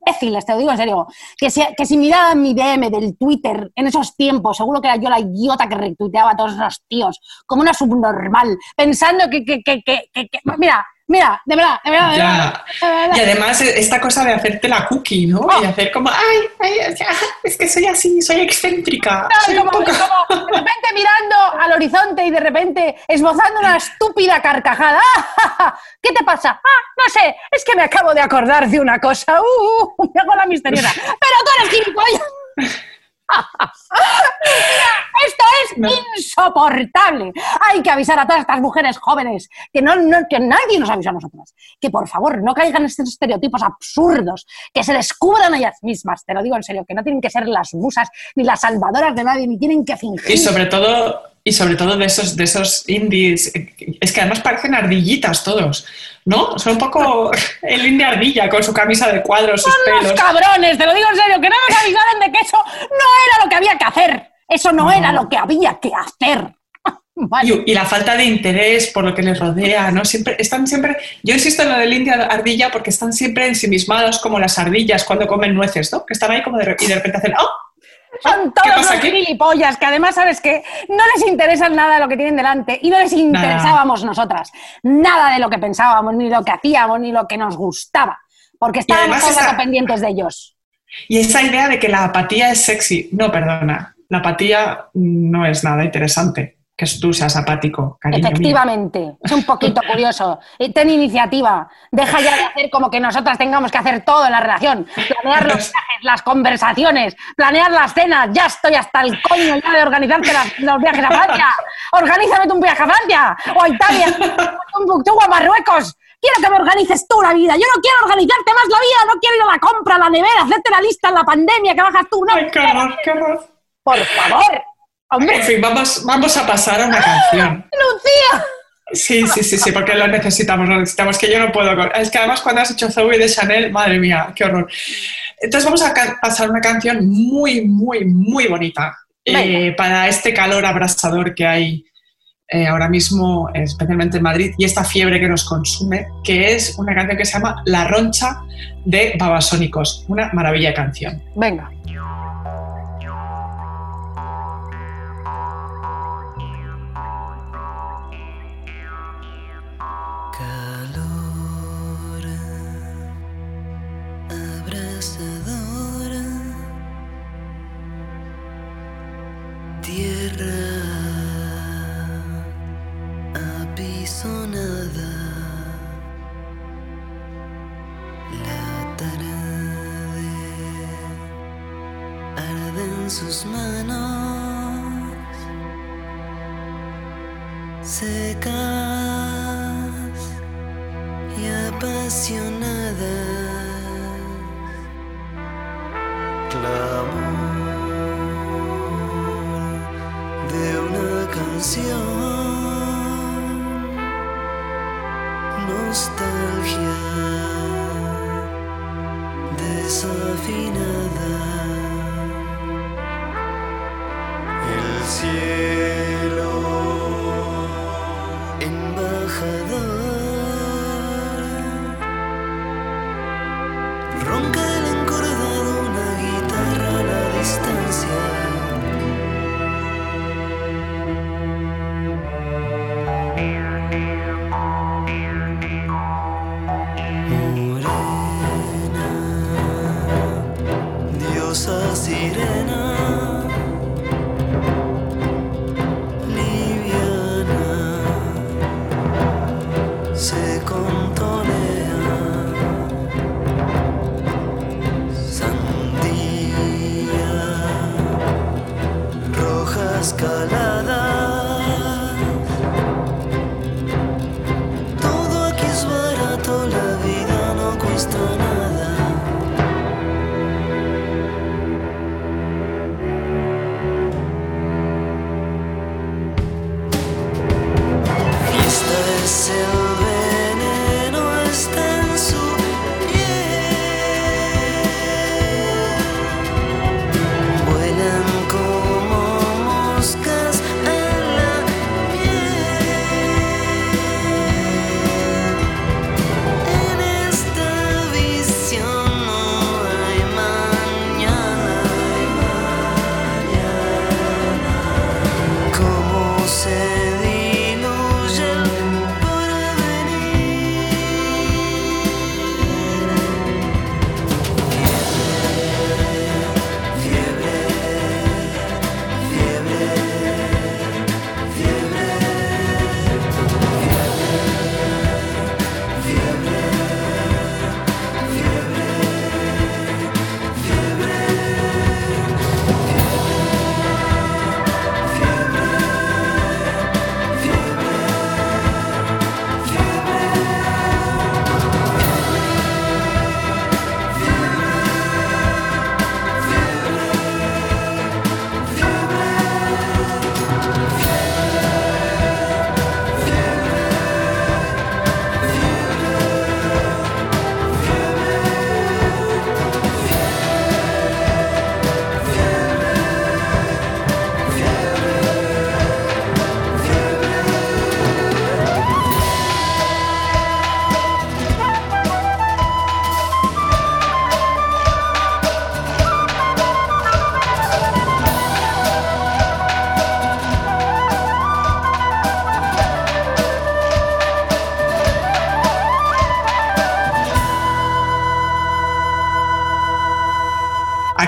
imbéciles, te lo digo en serio. Que si, que si miraba mi DM del Twitter en esos tiempos, seguro que era yo la idiota que retuiteaba a todos esos tíos como una subnormal, pensando que, que, que- que- Mira, mira, de verdad, de verdad. de verdad, Ya. de verdad. Y además esta cosa de hacerte la cookie, ¿no? Oh. Y hacer como, ay, ay, es que soy así, soy excéntrica. Claro, soy un como, poco... como de repente mirando al horizonte y de repente esbozando una estúpida carcajada. ¿Qué te pasa? Ah, no sé, es que me acabo de acordar de una cosa. ¡Uh! uh, me hago la misteriosa. Pero tú eres gilipollas. Esto es No. insoportable. Hay que avisar a todas estas mujeres jóvenes que, no, no- que nadie nos avisó a nosotras. Que por favor no caigan en estos estereotipos absurdos, que se descubran ellas mismas. Te lo digo en serio, que no tienen que ser las musas ni las salvadoras de nadie, ni tienen que fingir. Y sobre todo, y sobre todo de esos, de esos indies, eh, es que además parecen ardillitas todos, ¿no? Son un poco el indie ardilla con su camisa de cuadros, sus Son pelos. unos cabrones, te lo digo en serio, que no nos avisaron de que eso no era lo que había que hacer. Eso no, No. era lo que había que hacer. Vale. Y, y la falta de interés por lo que les rodea, ¿no? Siempre, están siempre, yo insisto en lo del india ardilla porque están siempre ensimismados como las ardillas cuando comen nueces, ¿no? Que están ahí como de, y de repente hacen, ¡oh! Son ¿Qué todos los aquí? gilipollas que además, ¿sabes qué? No les interesa nada de lo que tienen delante y no les interesábamos nosotras. Nada de lo que pensábamos, ni lo que hacíamos, ni lo que nos gustaba. Porque estábamos esa- pendientes de ellos. Y esa idea de que la apatía es sexy, no, perdona, la apatía no es nada interesante, que tú seas apático, cariño mío. Efectivamente, es un poquito curioso. Y Ten iniciativa. Deja ya de hacer como que nosotras tengamos que hacer todo en la relación. Planear los viajes, las conversaciones, planear las cenas. Ya estoy hasta el coño ya de organizarte las- los viajes a Francia. Organízame tú un viaje a Francia o a Italia, o a Marruecos. Quiero que me organices tú la vida. Yo no quiero organizarte más la vida. No quiero ir a la compra, a la nevera, hacerte la lista en la pandemia que bajas tú. No, Ay, qué horror, qué horror. por favor. Hombre, En fin, vamos, vamos a pasar a una canción. Lucía. Sí, sí, sí, sí, porque lo necesitamos, lo necesitamos, que yo no puedo. con- Es que además cuando has hecho Zoe de Chanel, madre mía, qué horror. Entonces vamos a pasar una canción muy, muy, muy bonita eh, para este calor abrasador que hay eh, ahora mismo, especialmente en Madrid, y esta fiebre que nos consume, que es una canción que se llama La Roncha de Babasónicos. Una maravilla de canción. Venga. tierra apisonada. La tarde arde en sus manos.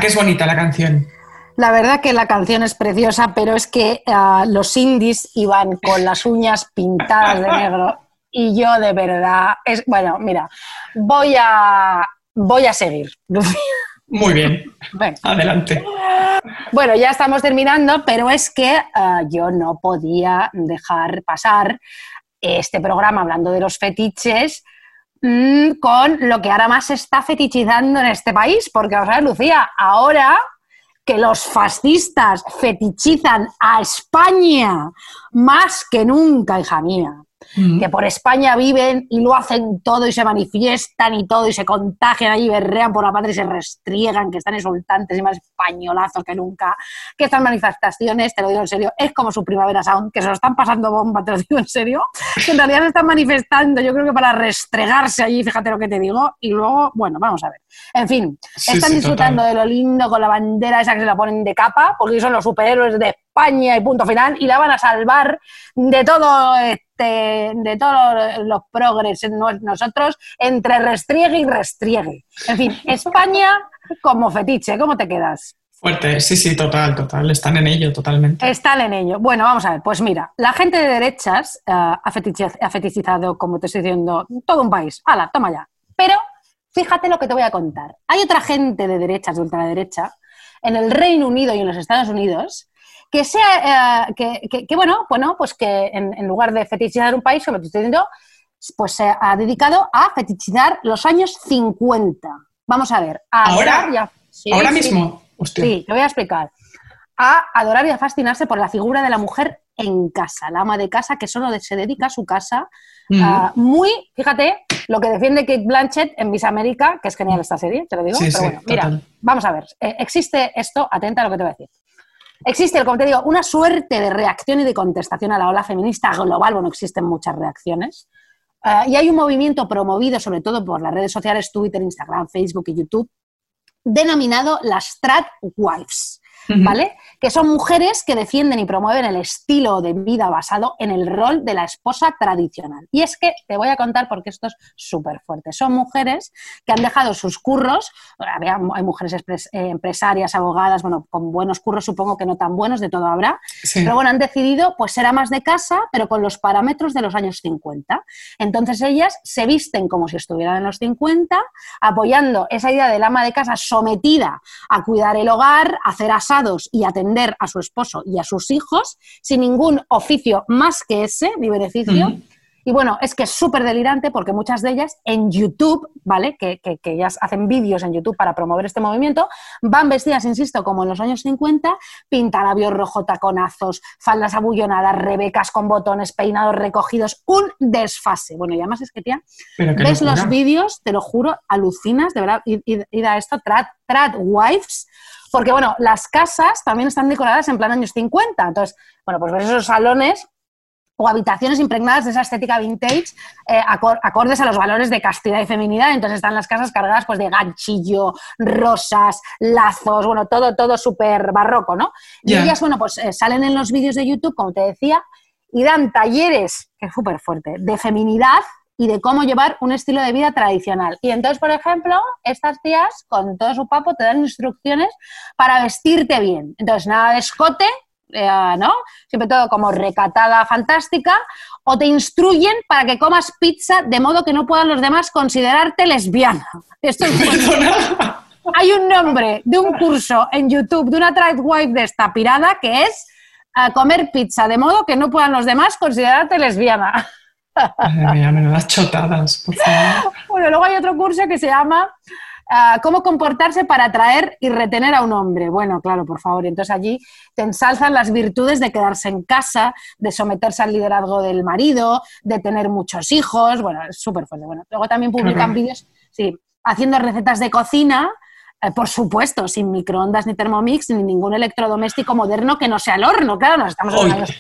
¿A qué es bonita la canción? La verdad que la canción es preciosa, pero es que ah, los indies iban con las uñas pintadas de negro y yo de verdad, es bueno, mira, voy a voy a seguir. Muy bien, adelante. Bueno, ya estamos terminando, pero es que ah, yo no podía dejar pasar este programa hablando de los fetiches mm, con lo que ahora más se está fetichizando en este país, porque, o sea, Lucía, ahora que los fascistas fetichizan a España más que nunca, hija mía, Que por España viven y lo hacen todo y se manifiestan y todo y se contagian allí, berrean por la patria y se restriegan, que están exultantes y más españolazos que nunca, que estas manifestaciones, te lo digo en serio, es como su primavera sound, que se lo están pasando bomba, te lo digo en serio, que en realidad se están manifestando, yo creo que para restregarse allí, fíjate lo que te digo, y luego, bueno, vamos a ver. En fin, Sí, están sí, disfrutando total. de lo lindo con la bandera esa que se la ponen de capa, porque son los superhéroes de España y punto final, y la van a salvar de todo este, de todos los progres en nos- nosotros entre restriegue y restriegue. En fin, España como fetiche, ¿cómo te quedas? Fuerte, sí, sí, total, total. Están en ello totalmente. Están en ello. Bueno, vamos a ver, pues mira, la gente de derechas eh, ha fetichizado, como te estoy diciendo, todo un país. ¡Hala, toma ya! Pero fíjate lo que te voy a contar. Hay otra gente de derechas, de ultraderecha, en el Reino Unido y en los Estados Unidos que sea, eh, que, que- que, bueno, bueno, pues que en, en lugar de fetichizar un país, como te estoy diciendo, pues se ha dedicado a fetichizar los años 50. Vamos a ver. a ¿Ahora? adorar y a- sí, Ahora sí, mismo. Hostia. Sí, te voy a explicar. A adorar y a fascinarse por la figura de la mujer en casa, la ama de casa que solo se dedica a su casa. Mm. Ah, muy, fíjate, lo que defiende Kate Blanchett en Miss América, que es genial esta serie, te lo digo. Sí, pero sí, bueno, mira, total. vamos a ver. eh, existe esto, atenta a lo que te voy a decir. Existe, como te digo, una suerte de reacción y de contestación a la ola feminista global. Bueno, existen muchas reacciones. Ah, y hay un movimiento promovido sobre todo por las redes sociales, Twitter, Instagram, Facebook y YouTube, denominado las Strat Wives. ¿vale? Que son mujeres que defienden y promueven el estilo de vida basado en el rol de la esposa tradicional. Y es que te voy a contar porque esto es súper fuerte. Son mujeres que han dejado sus curros, había- hay mujeres eh, empresarias, abogadas, bueno, con buenos curros supongo que no tan buenos, de todo habrá, Sí. pero bueno, han decidido pues ser amas de casa, pero con los parámetros de los años 50. Entonces ellas se visten como si estuvieran en los 50, apoyando esa idea del ama de casa sometida a cuidar el hogar, hacer asados y atender a su esposo y a sus hijos, sin ningún oficio más que ese, ni beneficio. Y bueno, es que es súper delirante porque muchas de ellas en YouTube, ¿vale? Que, que, que ellas hacen vídeos en YouTube para promover este movimiento, van vestidas, insisto, como en los años 50, pintalabios rojo, taconazos, faldas abullonadas, rebecas con botones, peinados recogidos, un desfase. Bueno, y además es que, tía, ves locura. los vídeos, te lo juro, alucinas, de verdad, id, id- id a esto, trad, trad wives, porque bueno, las casas también están decoradas en plan años 50, entonces, bueno, pues ves esos salones o habitaciones impregnadas de esa estética vintage, eh, acor- acordes a los valores de castidad y feminidad. Entonces están las casas cargadas pues, de ganchillo, rosas, lazos, bueno, todo, todo súper barroco, ¿no? Y ellas, bueno, pues eh, salen en los vídeos de YouTube, como te decía, y dan talleres, que es súper fuerte, de feminidad y de cómo llevar un estilo de vida tradicional. Y entonces, por ejemplo, estas tías, con todo su papo, te dan instrucciones para vestirte bien. Entonces, nada de escote, eh, ¿no? Siempre todo como recatada, fantástica, o te instruyen para que comas pizza de modo que no puedan los demás considerarte lesbiana. Esto es hay un nombre de un curso en YouTube de una trad wife de esta pirada que es eh, comer pizza de modo que no puedan los demás considerarte lesbiana. Madre mía, menudas chotadas, por favor. Bueno, luego hay otro curso que se llama ah, Cómo comportarse para atraer y retener a un hombre. Bueno, claro, por favor. Entonces allí te ensalzan las virtudes de quedarse en casa, de someterse al liderazgo del marido, de tener muchos hijos. Bueno, es súper fuerte. Bueno, luego también publican vídeos, sí, haciendo recetas de cocina. eh, por supuesto, sin microondas ni Thermomix ni ningún electrodoméstico moderno que no sea el horno, claro, nos estamos en los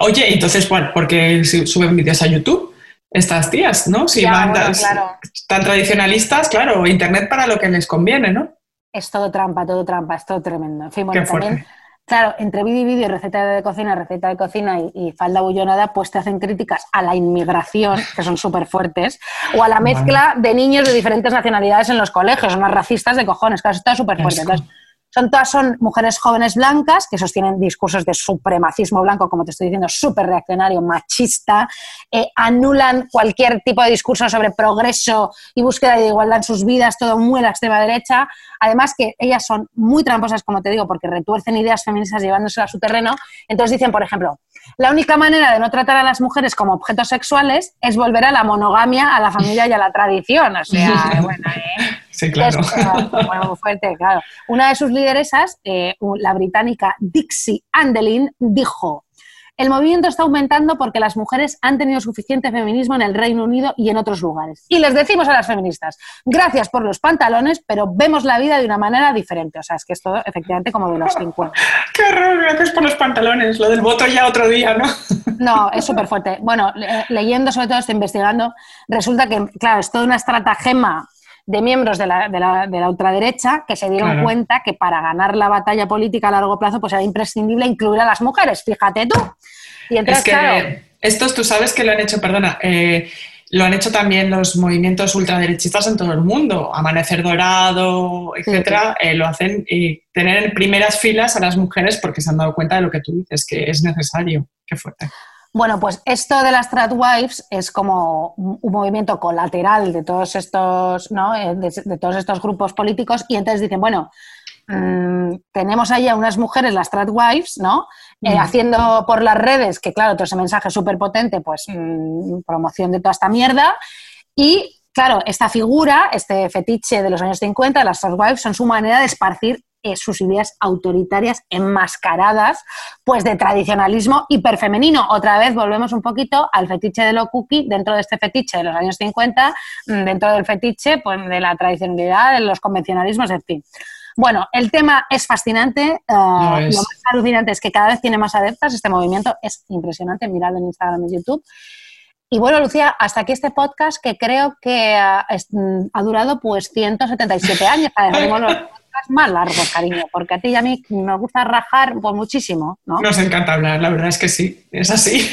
Oye. años 50. Oye, entonces, bueno, ¿por qué si- suben vídeos a YouTube? Estas tías, ¿no? Si Ya, van bueno, tan- claro. tan tradicionalistas, claro, Internet para lo que les conviene, ¿no? Es todo trampa, todo trampa, es todo tremendo. En fin, bueno, Qué también, claro, entre vídeo y vídeo, receta de cocina, receta de cocina y, y falda bullonada, pues te hacen críticas a la inmigración, que son súper fuertes, o a la mezcla de niños de diferentes nacionalidades en los colegios, unas racistas de cojones, claro, esto es súper fuerte. Entonces, son todas son mujeres jóvenes blancas que sostienen discursos de supremacismo blanco, como te estoy diciendo, súper reaccionario, machista, eh, anulan cualquier tipo de discurso sobre progreso y búsqueda de igualdad en sus vidas, todo muy a la extrema derecha. Además que ellas son muy tramposas, como te digo, porque retuercen ideas feministas llevándoselas a su terreno. Entonces dicen, por ejemplo, la única manera de no tratar a las mujeres como objetos sexuales es volver a la monogamia, a la familia y a la tradición. O sea, bueno, ¿eh? Sí, claro. Es, eh, bueno, fuerte, claro. Una de sus lideresas, eh, la británica Dixie Andelin, dijo: El movimiento está aumentando porque las mujeres han tenido suficiente feminismo en el Reino Unido y en otros lugares. Y les decimos a las feministas: Gracias por los pantalones, pero vemos la vida de una manera diferente. O sea, es que es todo efectivamente como de los 50. Qué horror, gracias por los pantalones. Lo del voto ya otro día, ¿no? No, es súper fuerte. Bueno, le- leyendo sobre todo, estoy investigando, resulta que, claro, es toda una estratagema de miembros de la, de la- de la ultraderecha que se dieron Claro. cuenta que para ganar la batalla política a largo plazo pues era imprescindible incluir a las mujeres, fíjate tú. Y entonces, es que claro, estos, tú sabes que lo han hecho, perdona, eh, lo han hecho también los movimientos ultraderechistas en todo el mundo. Amanecer Dorado, etcétera, eh, lo hacen y tener en primeras filas a las mujeres porque se han dado cuenta de lo que tú dices, que es necesario. Qué fuerte. Bueno, pues esto de las Tradwives es como un movimiento colateral de todos estos, ¿no? Eh, de, de todos estos grupos políticos y entonces dicen, bueno, mm, tenemos ahí a unas mujeres, las Tradwives, ¿no? Eh, Mm. haciendo por las redes, que claro, todo ese mensaje súper potente, pues mm, promoción de toda esta mierda. Y claro, esta figura, este fetiche de los años 50, las Tradwives, son su manera de esparcir eh, sus ideas autoritarias enmascaradas, pues de tradicionalismo hiperfemenino. Otra vez volvemos un poquito al fetiche de lo cookie dentro de este fetiche de los años 50, mm, dentro del fetiche pues, de la tradicionalidad, de los convencionalismos, en fin. Bueno, el tema es fascinante. eh, Lo es. Lo más alucinante es que cada vez tiene más adeptas. Este movimiento es impresionante. Miradlo en Instagram y YouTube. Y bueno, Lucía, hasta aquí este podcast que creo que ah, es- mm, ha durado pues 177 años. más largos, cariño, porque a ti y a mí nos gusta rajar pues muchísimo, ¿no? Nos encanta hablar, la verdad es que sí, es así.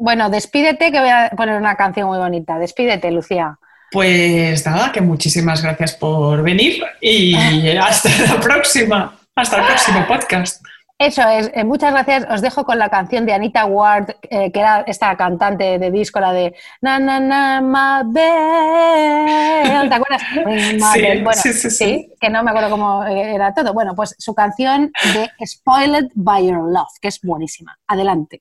Bueno, despídete que voy a poner una canción muy bonita. Despídete, Lucía. Pues nada, que muchísimas gracias por venir y hasta la próxima, hasta el próximo podcast. Eso es, eh, muchas gracias. Os dejo con la canción de Anita Ward, eh, que era esta cantante de disco, la de Na na na my bell. ¿Te acuerdas? Sí, bell. Bueno, sí, sí, sí. que no me acuerdo cómo eh, era todo. Bueno, pues su canción de Spoiled by Your Love, que es buenísima. Adelante.